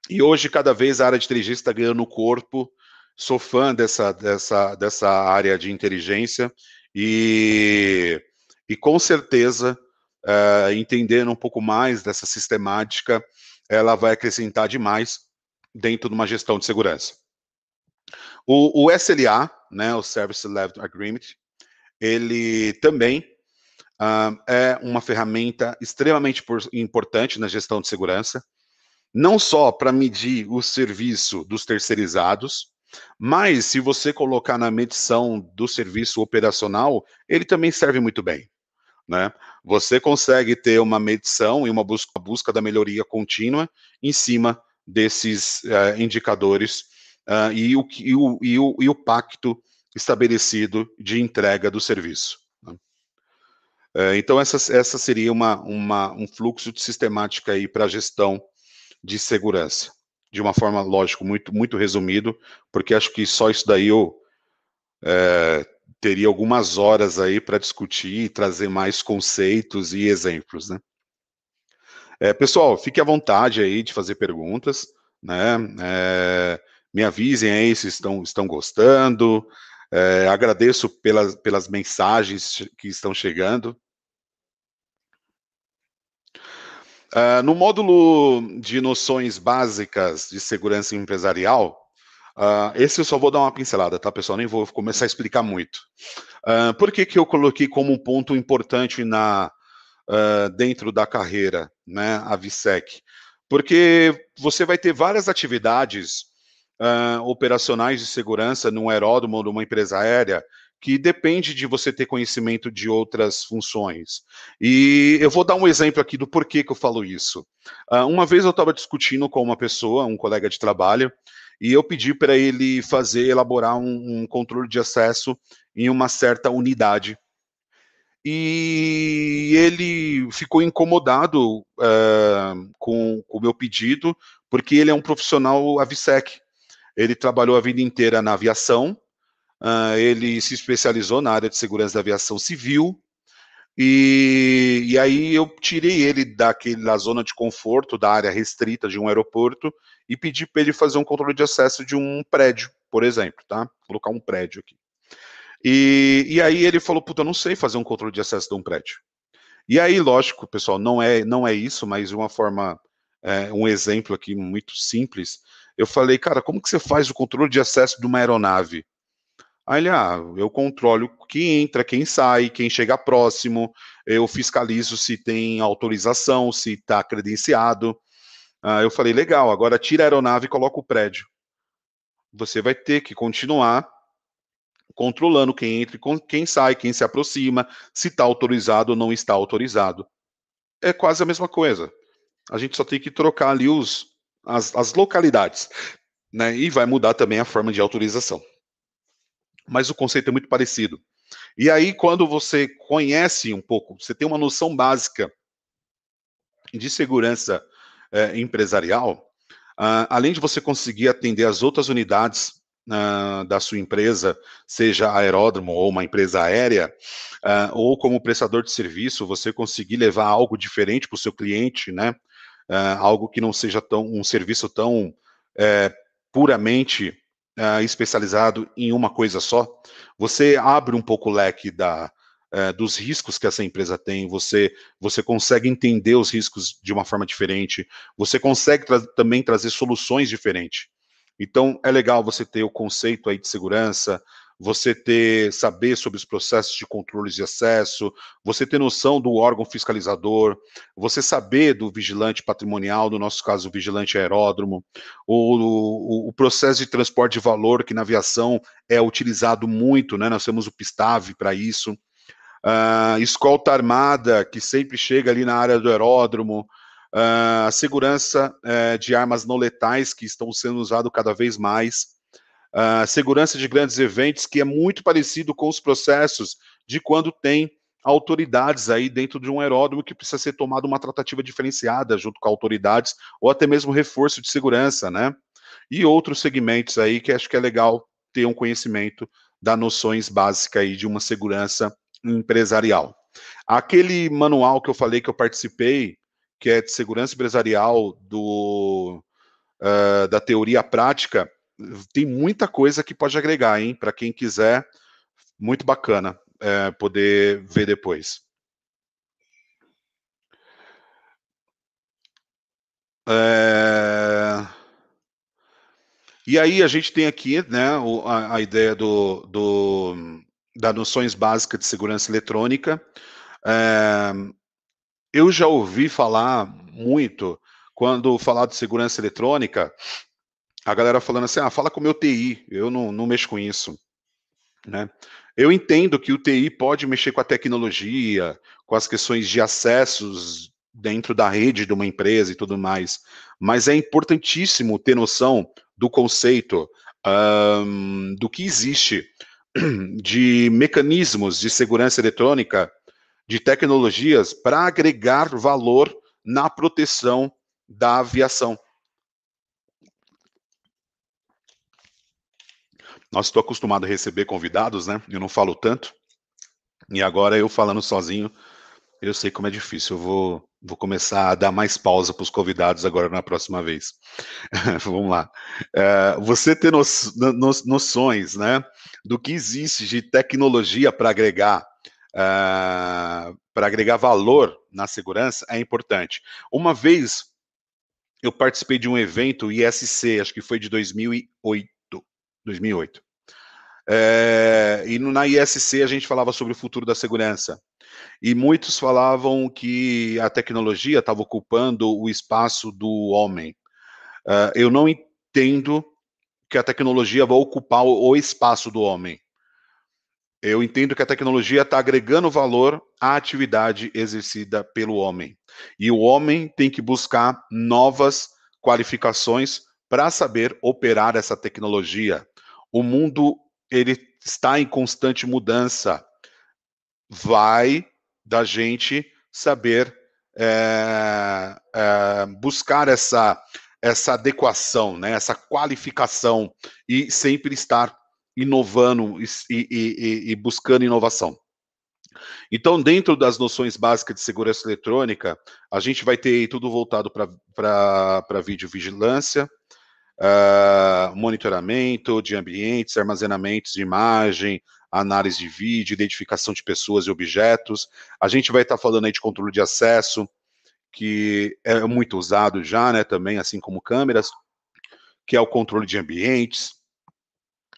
E hoje, cada vez, a área de inteligência está ganhando corpo. Sou fã dessa, dessa, dessa área de inteligência e, e com certeza, uh, entendendo um pouco mais dessa sistemática, ela vai acrescentar demais dentro de uma gestão de segurança. O, o SLA, né, o Service Level Agreement, ele também uh, é uma ferramenta extremamente por, importante na gestão de segurança, não só para medir o serviço dos terceirizados, mas, se você colocar na medição do serviço operacional, ele também serve muito bem. Né? Você consegue ter uma medição e uma busca, busca da melhoria contínua em cima desses uh, indicadores uh, e, o, e, o, e, o, e o pacto estabelecido de entrega do serviço. Né? Uh, então, essa, essa seria uma, uma, um fluxo de sistemática para a gestão de segurança de uma forma, lógico, muito, muito resumido, porque acho que só isso daí eu é, teria algumas horas aí para discutir e trazer mais conceitos e exemplos, né? É, pessoal, fique à vontade aí de fazer perguntas, né? É, me avisem aí se estão, estão gostando. É, agradeço pelas, pelas mensagens que estão chegando. Uh, no módulo de noções básicas de segurança empresarial, uh, esse eu só vou dar uma pincelada, tá, pessoal? Nem vou começar a explicar muito. Uh, por que, que eu coloquei como um ponto importante na, dentro da carreira, né, a VSEC? Porque você vai ter várias atividades operacionais de segurança num aeródromo numa empresa aérea que depende de você ter conhecimento de outras funções. E eu vou dar um exemplo aqui do porquê que eu falo isso. Uh, uma vez eu estava discutindo com uma pessoa, um colega de trabalho, e eu pedi para ele fazer, elaborar um, um controle de acesso em uma certa unidade e ele ficou incomodado uh, com o meu pedido, porque ele é um profissional AVSEC. Ele trabalhou a vida inteira na aviação, uh, ele se especializou na área de segurança da aviação civil, e, e aí eu tirei ele daquele, da zona de conforto, da área restrita de um aeroporto, e pedi para ele fazer um controle de acesso de um prédio, por exemplo, tá? Vou colocar um prédio aqui. E, e aí ele falou, puta, eu não sei fazer um controle de acesso de um prédio. E aí, lógico, pessoal, não é, não é isso, mas uma forma, é, um exemplo aqui muito simples, eu falei, cara, como que você faz o controle de acesso de uma aeronave? Aí ele, ah, eu controlo quem entra, quem sai, quem chega próximo, eu fiscalizo se tem autorização, se está credenciado. Ah, eu falei, legal, agora tira a aeronave e coloca o prédio. Você vai ter que continuar controlando quem entra, quem sai, quem se aproxima, se está autorizado ou não está autorizado. É quase a mesma coisa. A gente só tem que trocar ali os, as, as localidades, né? E vai mudar também a forma de autorização. Mas o conceito é muito parecido. E aí, quando você conhece um pouco, você tem uma noção básica de segurança é, empresarial, uh, além de você conseguir atender as outras unidades uh, da sua empresa, seja aeródromo ou uma empresa aérea, uh, ou como prestador de serviço, você conseguir levar algo diferente para o seu cliente, né? Algo que não seja tão um serviço tão é, puramente especializado em uma coisa só, você abre um pouco o leque da, é, dos riscos que essa empresa tem, você, você consegue entender os riscos de uma forma diferente, você consegue tra também trazer soluções diferentes. Então, é legal você ter o conceito aí de segurança, você ter saber sobre os processos de controles de acesso, você ter noção do órgão fiscalizador, você saber do vigilante patrimonial, no nosso caso, o vigilante aeródromo, o, o, o processo de transporte de valor, que na aviação é utilizado muito, né? Nós temos o PISTAV para isso. Uh, escolta armada, que sempre chega ali na área do aeródromo, a segurança uh, de armas não letais, que estão sendo usadas cada vez mais, segurança de grandes eventos, que é muito parecido com os processos de quando tem autoridades aí dentro de um aeródromo que precisa ser tomada uma tratativa diferenciada junto com autoridades, ou até mesmo reforço de segurança, né? E outros segmentos aí que acho que é legal ter um conhecimento das noções básicas aí de uma segurança empresarial. Aquele manual que eu falei que eu participei, que é de segurança empresarial do, uh, da teoria prática, tem muita coisa que pode agregar, hein? Para quem quiser, muito bacana é, poder ver depois. É... E aí a gente tem aqui né, a, a ideia do, do, das noções básicas de segurança eletrônica. É, eu já ouvi falar muito, quando falar de segurança eletrônica, a galera falando assim, ah, fala com o meu TI, eu não, não mexo com isso. Né? Eu entendo que o TI pode mexer com a tecnologia, com as questões de acessos dentro da rede de uma empresa e tudo mais, mas é importantíssimo ter noção do conceito, um, do que existe de mecanismos de segurança eletrônica de tecnologias para agregar valor na proteção da aviação. Nossa, estou acostumado a receber convidados, né? Eu não falo tanto. E agora eu falando sozinho, eu sei como é difícil. Eu vou, vou começar a dar mais pausa para os convidados agora na próxima vez. Vamos lá. É, você ter no, no, noções, né, do que existe de tecnologia para agregar uh, ah, para agregar valor na segurança é importante. Uma vez eu participei de um evento ISC, acho que foi de 2008. 2008. É, e na ISC a gente falava sobre o futuro da segurança. E muitos falavam que a tecnologia estava ocupando o espaço do homem. Uh, eu não entendo que a tecnologia vai ocupar o, espaço do homem eu entendo que a tecnologia está agregando valor à atividade exercida pelo homem. E o homem tem que buscar novas qualificações para saber operar essa tecnologia. O mundo ele está em constante mudança. Vai da gente saber é, é, buscar essa essa adequação, né, essa qualificação e sempre estar inovando e, e, e, buscando inovação. Então, dentro das noções básicas de segurança eletrônica, a gente vai ter tudo voltado para videovigilância, uh, monitoramento de ambientes, armazenamentos de imagem, análise de vídeo, identificação de pessoas e objetos. A gente vai estar tá falando aí de controle de acesso, que é muito usado já, né, também, assim como câmeras, que é o controle de ambientes,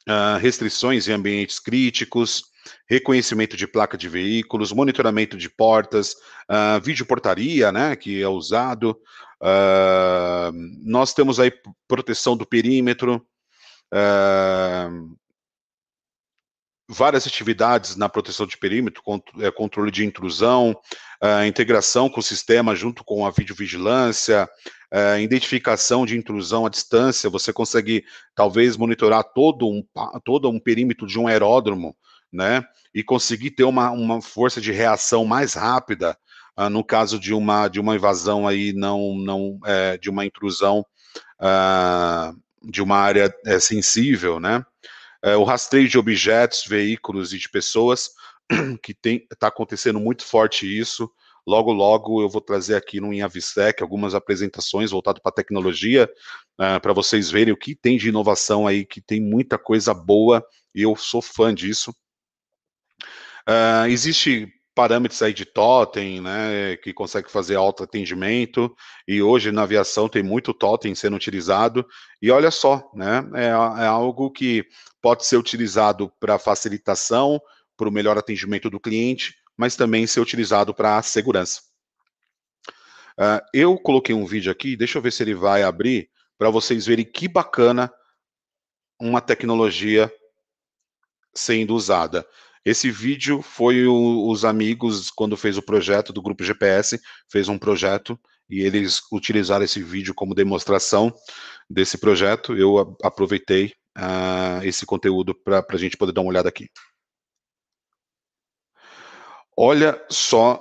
uh, restrições em ambientes críticos, reconhecimento de placa de veículos, monitoramento de portas, uh, videoportaria, né, que é usado. Uh, nós temos aí proteção do perímetro, uh, várias atividades na proteção de perímetro, é, controle de intrusão, integração com o sistema junto com a videovigilância, identificação de intrusão à distância, você consegue talvez monitorar todo um, todo um perímetro de um aeródromo, né, e conseguir ter uma, uma força de reação mais rápida uh, no caso de uma, de uma invasão aí, não, não é, de uma intrusão uh, de uma área é, sensível, né, é, o rastreio de objetos, veículos e de pessoas, que está acontecendo muito forte isso. Logo, logo eu vou trazer aqui no Inavistec algumas apresentações voltadas para tecnologia, uh, para vocês verem o que tem de inovação aí, que tem muita coisa boa, e eu sou fã disso. Uh, existe parâmetros aí de totem, né, que consegue fazer alto atendimento, e hoje na aviação tem muito totem sendo utilizado, e olha só, né, é, é algo que pode ser utilizado para facilitação, para o melhor atendimento do cliente, mas também ser utilizado para segurança. Uh, eu coloquei um vídeo aqui, deixa eu ver se ele vai abrir, para vocês verem que bacana uma tecnologia sendo usada. Esse vídeo foi o, os amigos, quando fez o projeto do grupo GPS, fez um projeto e eles utilizaram esse vídeo como demonstração desse projeto. Eu aproveitei uh, esse conteúdo para a gente poder dar uma olhada aqui. Olha só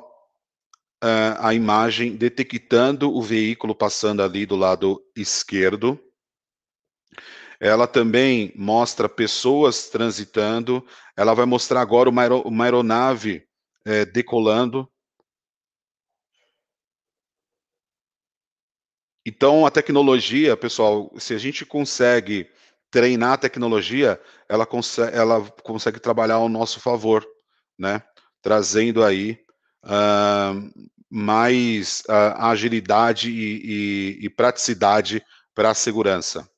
uh, a imagem detectando o veículo passando ali do lado esquerdo ela também mostra pessoas transitando, ela vai mostrar agora uma, aero, uma aeronave é, decolando. Então, a tecnologia, pessoal, se a gente consegue treinar a tecnologia, ela consegue, ela consegue trabalhar ao nosso favor, né? Trazendo aí uh, mais uh, agilidade e, e, e praticidade para a segurança.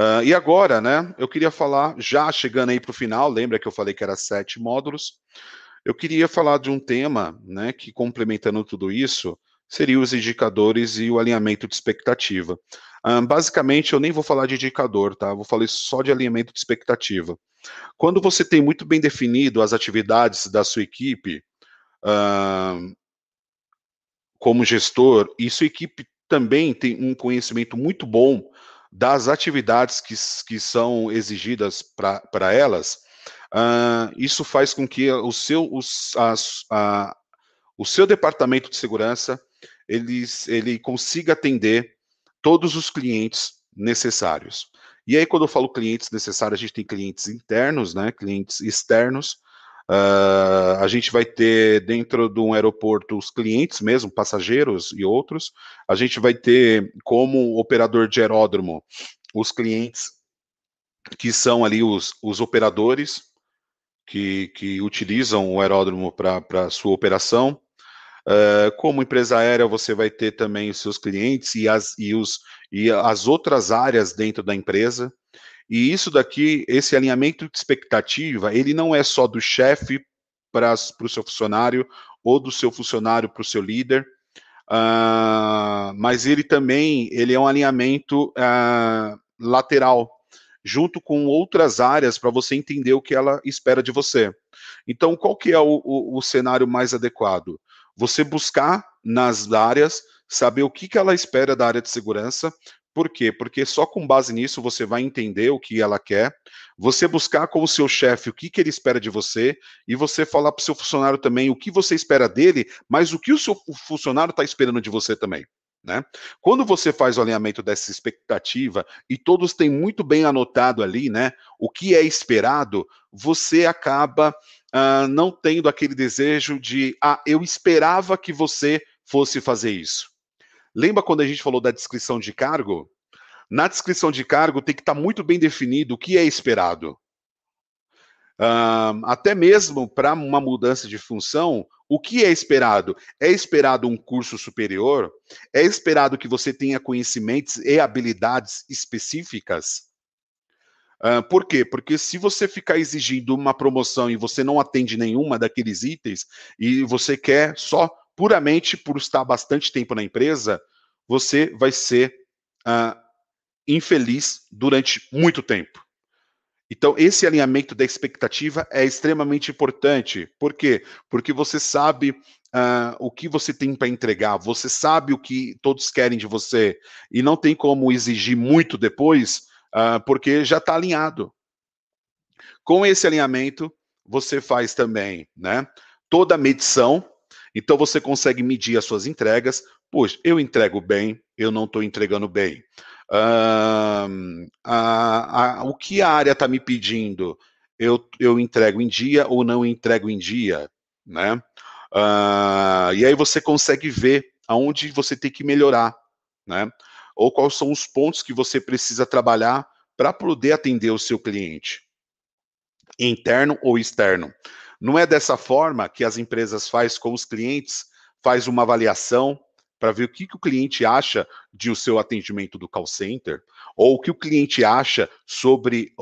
Uh, e agora, né, eu queria falar, já chegando aí para o final, lembra que eu falei que era sete módulos, eu queria falar de um tema, né, que complementando tudo isso, seria os indicadores e o alinhamento de expectativa. Uh, basicamente, eu nem vou falar de indicador, tá? vou falar só de alinhamento de expectativa. Quando você tem muito bem definido as atividades da sua equipe, uh, como gestor, e sua equipe também tem um conhecimento muito bom das atividades que, que são exigidas para elas, uh, isso faz com que o seu, os, as, a, o seu departamento de segurança ele, ele consiga atender todos os clientes necessários. E aí, quando eu falo clientes necessários, a gente tem clientes internos, né, clientes externos, Uh, a gente vai ter dentro de um aeroporto os clientes mesmo, passageiros e outros. A gente vai ter como operador de aeródromo os clientes que são ali os, os operadores que, que utilizam o aeródromo para sua operação. Uh, como empresa aérea, você vai ter também os seus clientes e as, e, os, e as outras áreas dentro da empresa. E isso daqui, esse alinhamento de expectativa, ele não é só do chefe para o seu funcionário ou do seu funcionário para o seu líder, uh, mas ele também ele é um alinhamento uh, lateral. junto com outras áreas para você entender o que ela espera de você. Então, qual que é o, o, o cenário mais adequado? Você buscar nas áreas, saber o que, que ela espera da área de segurança, por quê? Porque só com base nisso você vai entender o que ela quer, você buscar com o seu chefe o que, que ele espera de você, e você falar para o seu funcionário também o que você espera dele, mas o que o seu funcionário está esperando de você também. Né? Quando você faz o alinhamento dessa expectativa e todos têm muito bem anotado ali, né, o que é esperado, você acaba uh, não tendo aquele desejo de, ah, eu esperava que você fosse fazer isso. Lembra quando a gente falou da descrição de cargo? Na descrição de cargo tem que estar tá muito bem definido o que é esperado. Uh, até mesmo para uma mudança de função, o que é esperado? É esperado um curso superior? É esperado que você tenha conhecimentos e habilidades específicas? Uh, por quê? Porque se você ficar exigindo uma promoção e você não atende nenhuma daqueles itens e você quer só puramente por estar bastante tempo na empresa, você vai ser uh, infeliz durante muito tempo. Então, esse alinhamento da expectativa é extremamente importante. Por quê? Porque você sabe uh, o que você tem para entregar, você sabe o que todos querem de você, e não tem como exigir muito depois, uh, porque já está alinhado. Com esse alinhamento, você faz também né, toda a medição, então você consegue medir as suas entregas. Pois, eu entrego bem, eu não estou entregando bem. O que a área está me pedindo? Eu, eu entrego em dia ou não entrego em dia? Né? Uh, e aí você consegue ver aonde você tem que melhorar, né? Ou quais são os pontos que você precisa trabalhar para poder atender o seu cliente, interno ou externo. Não é dessa forma que as empresas faz com os clientes, faz uma avaliação para ver o que, que o cliente acha de o seu atendimento do call center, ou o que o cliente acha sobre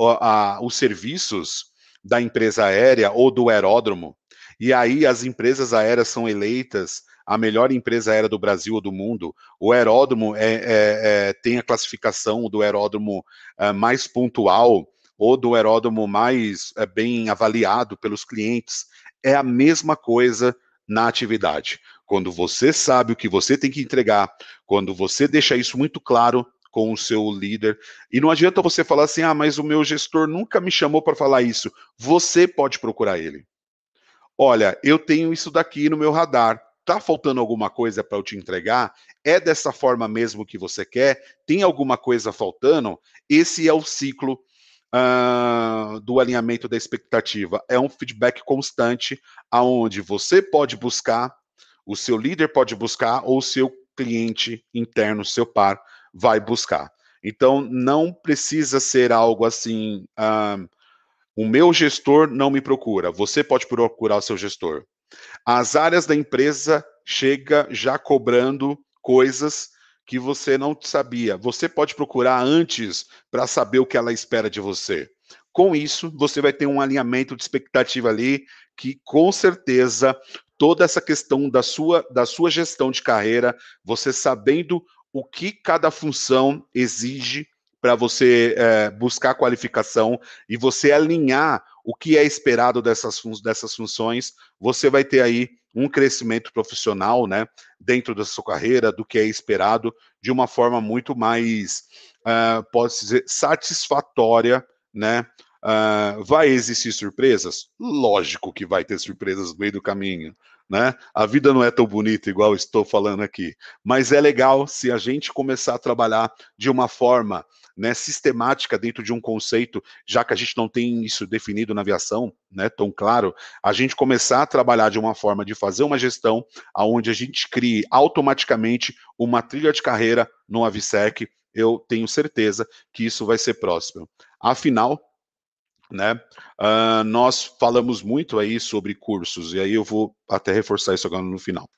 os serviços da empresa aérea ou do aeródromo. E aí as empresas aéreas são eleitas a melhor empresa aérea do Brasil ou do mundo. O aeródromo é, é, é, tem a classificação do aeródromo é, mais pontual ou do aeródromo mais é, bem avaliado pelos clientes, é a mesma coisa na atividade. Quando você sabe o que você tem que entregar, quando você deixa isso muito claro com o seu líder, e não adianta você falar assim: ah, mas o meu gestor nunca me chamou para falar isso. Você pode procurar ele. Olha, eu tenho isso daqui no meu radar. Tá faltando alguma coisa para eu te entregar? É dessa forma mesmo que você quer? Tem alguma coisa faltando? Esse é o ciclo uh, do alinhamento da expectativa. É um feedback constante, aonde você pode buscar, o seu líder pode buscar, ou o seu cliente interno, seu par, vai buscar. Então, não precisa ser algo assim. Uh, o meu gestor não me procura. Você pode procurar o seu gestor. As áreas da empresa chega já cobrando coisas que você não sabia. Você pode procurar antes para saber o que ela espera de você. Com isso, você vai ter um alinhamento de expectativa ali que com certeza toda essa questão da sua da sua gestão de carreira, você sabendo o que cada função exige para você é, buscar qualificação e você alinhar o que é esperado dessas, dessas funções, você vai ter aí um crescimento profissional, né, dentro da sua carreira, do que é esperado, de uma forma muito mais, uh, dizer, satisfatória, né? Uh, vai existir surpresas? Lógico que vai ter surpresas no meio do caminho, né? A vida não é tão bonita igual estou falando aqui, mas é legal se a gente começar a trabalhar de uma forma né, sistemática dentro de um conceito, já que a gente não tem isso definido na aviação, né, tão claro, a gente começar a trabalhar de uma forma de fazer uma gestão aonde a gente crie automaticamente uma trilha de carreira no Avisec, eu tenho certeza que isso vai ser próximo. Afinal, né, uh, nós falamos muito aí sobre cursos, e aí eu vou até reforçar isso agora no final.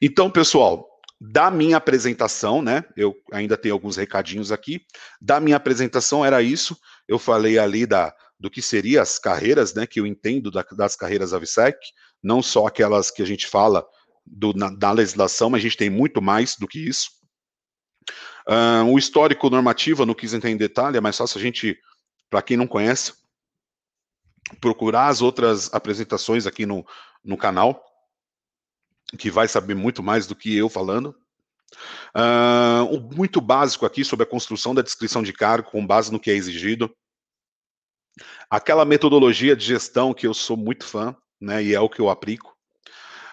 Então, pessoal, da minha apresentação, né? Eu ainda tenho alguns recadinhos aqui. Da minha apresentação era isso. Eu falei ali da, do que seriam as carreiras, né? Que eu entendo da, das carreiras AVSEC, não só aquelas que a gente fala do, na, da legislação, mas a gente tem muito mais do que isso. Uh, o histórico normativo, eu não quis entrar em detalhe, é mais fácil a gente para quem não conhece, procurar as outras apresentações aqui no, no canal, que vai saber muito mais do que eu falando. Uh, muito básico aqui sobre a construção da descrição de cargo com base no que é exigido. Aquela metodologia de gestão que eu sou muito fã, né, e é o que eu aplico.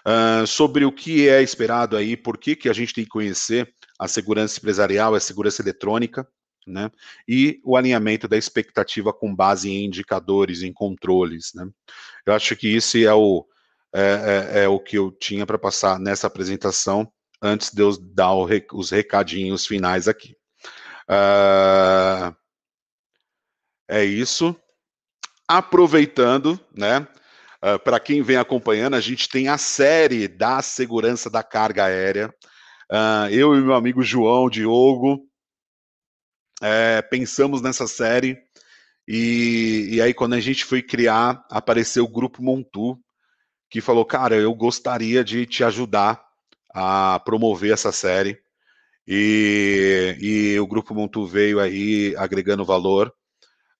Uh, sobre o que é esperado aí, por que, que a gente tem que conhecer a segurança empresarial, a segurança eletrônica, né? E o alinhamento da expectativa com base em indicadores, em controles, né? Eu acho que isso é o, é, é, é o que eu tinha para passar nessa apresentação, antes de eu dar os recadinhos finais aqui. Uh, é isso. Aproveitando, né? Uh, ah, para quem vem acompanhando, a gente tem a série da segurança da carga aérea. Uh, eu e meu amigo João Diogo é, pensamos nessa série e, e, aí quando a gente foi criar, apareceu o grupo Montu, que falou, cara, eu gostaria de te ajudar a promover essa série. E, e o grupo Montu veio aí agregando valor,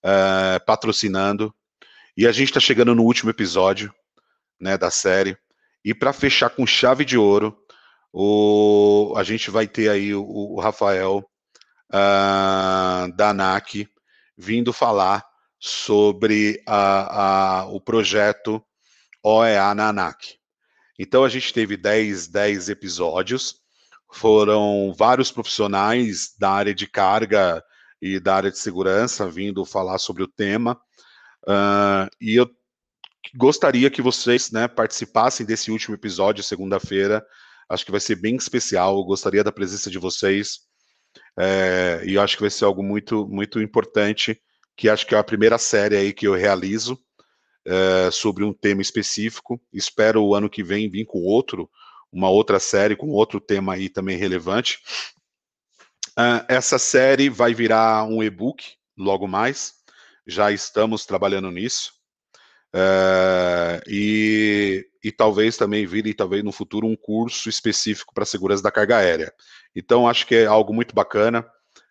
é, patrocinando. E a gente está chegando no último episódio né, da série. E para fechar com chave de ouro, o, a gente vai ter aí o, o Rafael uh, da ANAC vindo falar sobre a, a, o projeto OEA na ANAC. Então a gente teve 10, 10 episódios, foram vários profissionais da área de carga e da área de segurança vindo falar sobre o tema. Uh, e eu gostaria que vocês né, participassem desse último episódio, segunda-feira. Acho que vai ser bem especial. Eu gostaria da presença de vocês. É, e eu acho que vai ser algo muito, muito importante, que acho que é a primeira série aí que eu realizo é, sobre um tema específico. Espero o ano que vem vir com outro, uma outra série com outro tema aí também relevante. Uh, essa série vai virar um e-book logo mais já estamos trabalhando nisso. Uh, e, e talvez também vire, talvez no futuro, um curso específico para segurança da carga aérea. Então, acho que é algo muito bacana.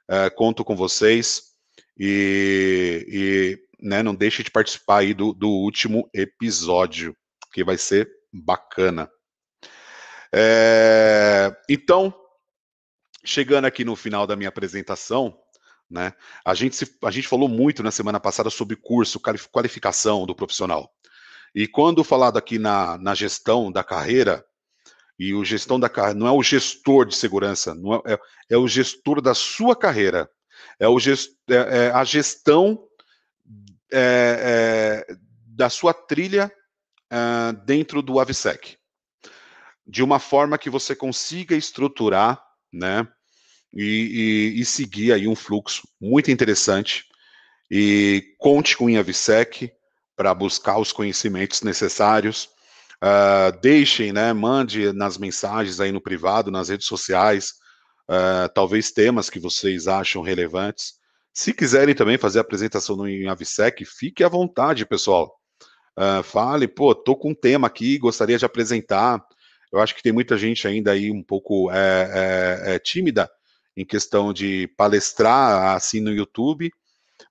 Uh, conto com vocês e, e né, não deixe de participar aí do, do último episódio, que vai ser bacana. É, então, chegando aqui no final da minha apresentação, né? A, gente se, a gente falou muito na semana passada sobre curso, qualificação do profissional. E quando falado aqui na, na gestão da carreira, e o gestão da carreira não é o gestor de segurança, não é, é, é o gestor da sua carreira, é, o gest, é, é a gestão é, é, da sua trilha é, dentro do AVSEC, de uma forma que você consiga estruturar, né, e, e, e seguir aí um fluxo muito interessante. E conte com o InAVSEC para buscar os conhecimentos necessários. Uh, deixem, né, mande nas mensagens aí no privado, nas redes sociais, uh, talvez temas que vocês acham relevantes. Se quiserem também fazer apresentação no InAVSEC, fique à vontade, pessoal. Uh, fale, pô, tô com um tema aqui, gostaria de apresentar. Eu acho que tem muita gente ainda aí um pouco é, é, é tímida em questão de palestrar assim no YouTube,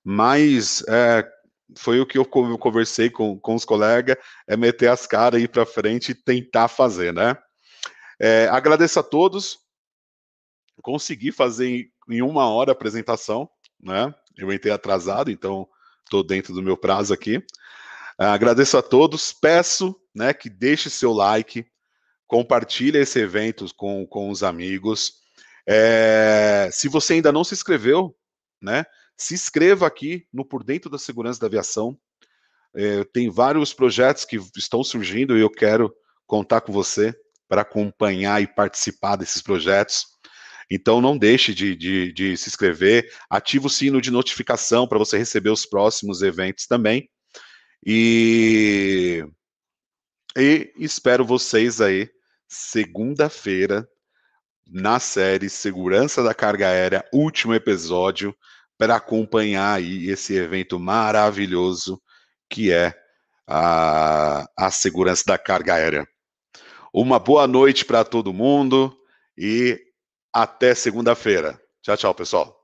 mas é, foi o que eu conversei com, com os colegas, é meter as caras aí para frente e tentar fazer, né? É, agradeço a todos, consegui fazer em, em uma hora a apresentação, né? Eu entrei atrasado, então estou dentro do meu prazo aqui. Agradeço a todos, peço né, que deixe seu like, compartilhe esse evento com, com os amigos. É, se você ainda não se inscreveu, né, se inscreva aqui no Por Dentro da Segurança da Aviação. É, tem vários projetos que estão surgindo e eu quero contar com você para acompanhar e participar desses projetos. Então não deixe de, de, de se inscrever, ative o sino de notificação para você receber os próximos eventos também. E, e espero vocês aí segunda-feira na série Segurança da Carga Aérea, último episódio, para acompanhar aí esse evento maravilhoso que é a, a segurança da carga aérea. Uma boa noite para todo mundo e até segunda-feira. Tchau, tchau, pessoal.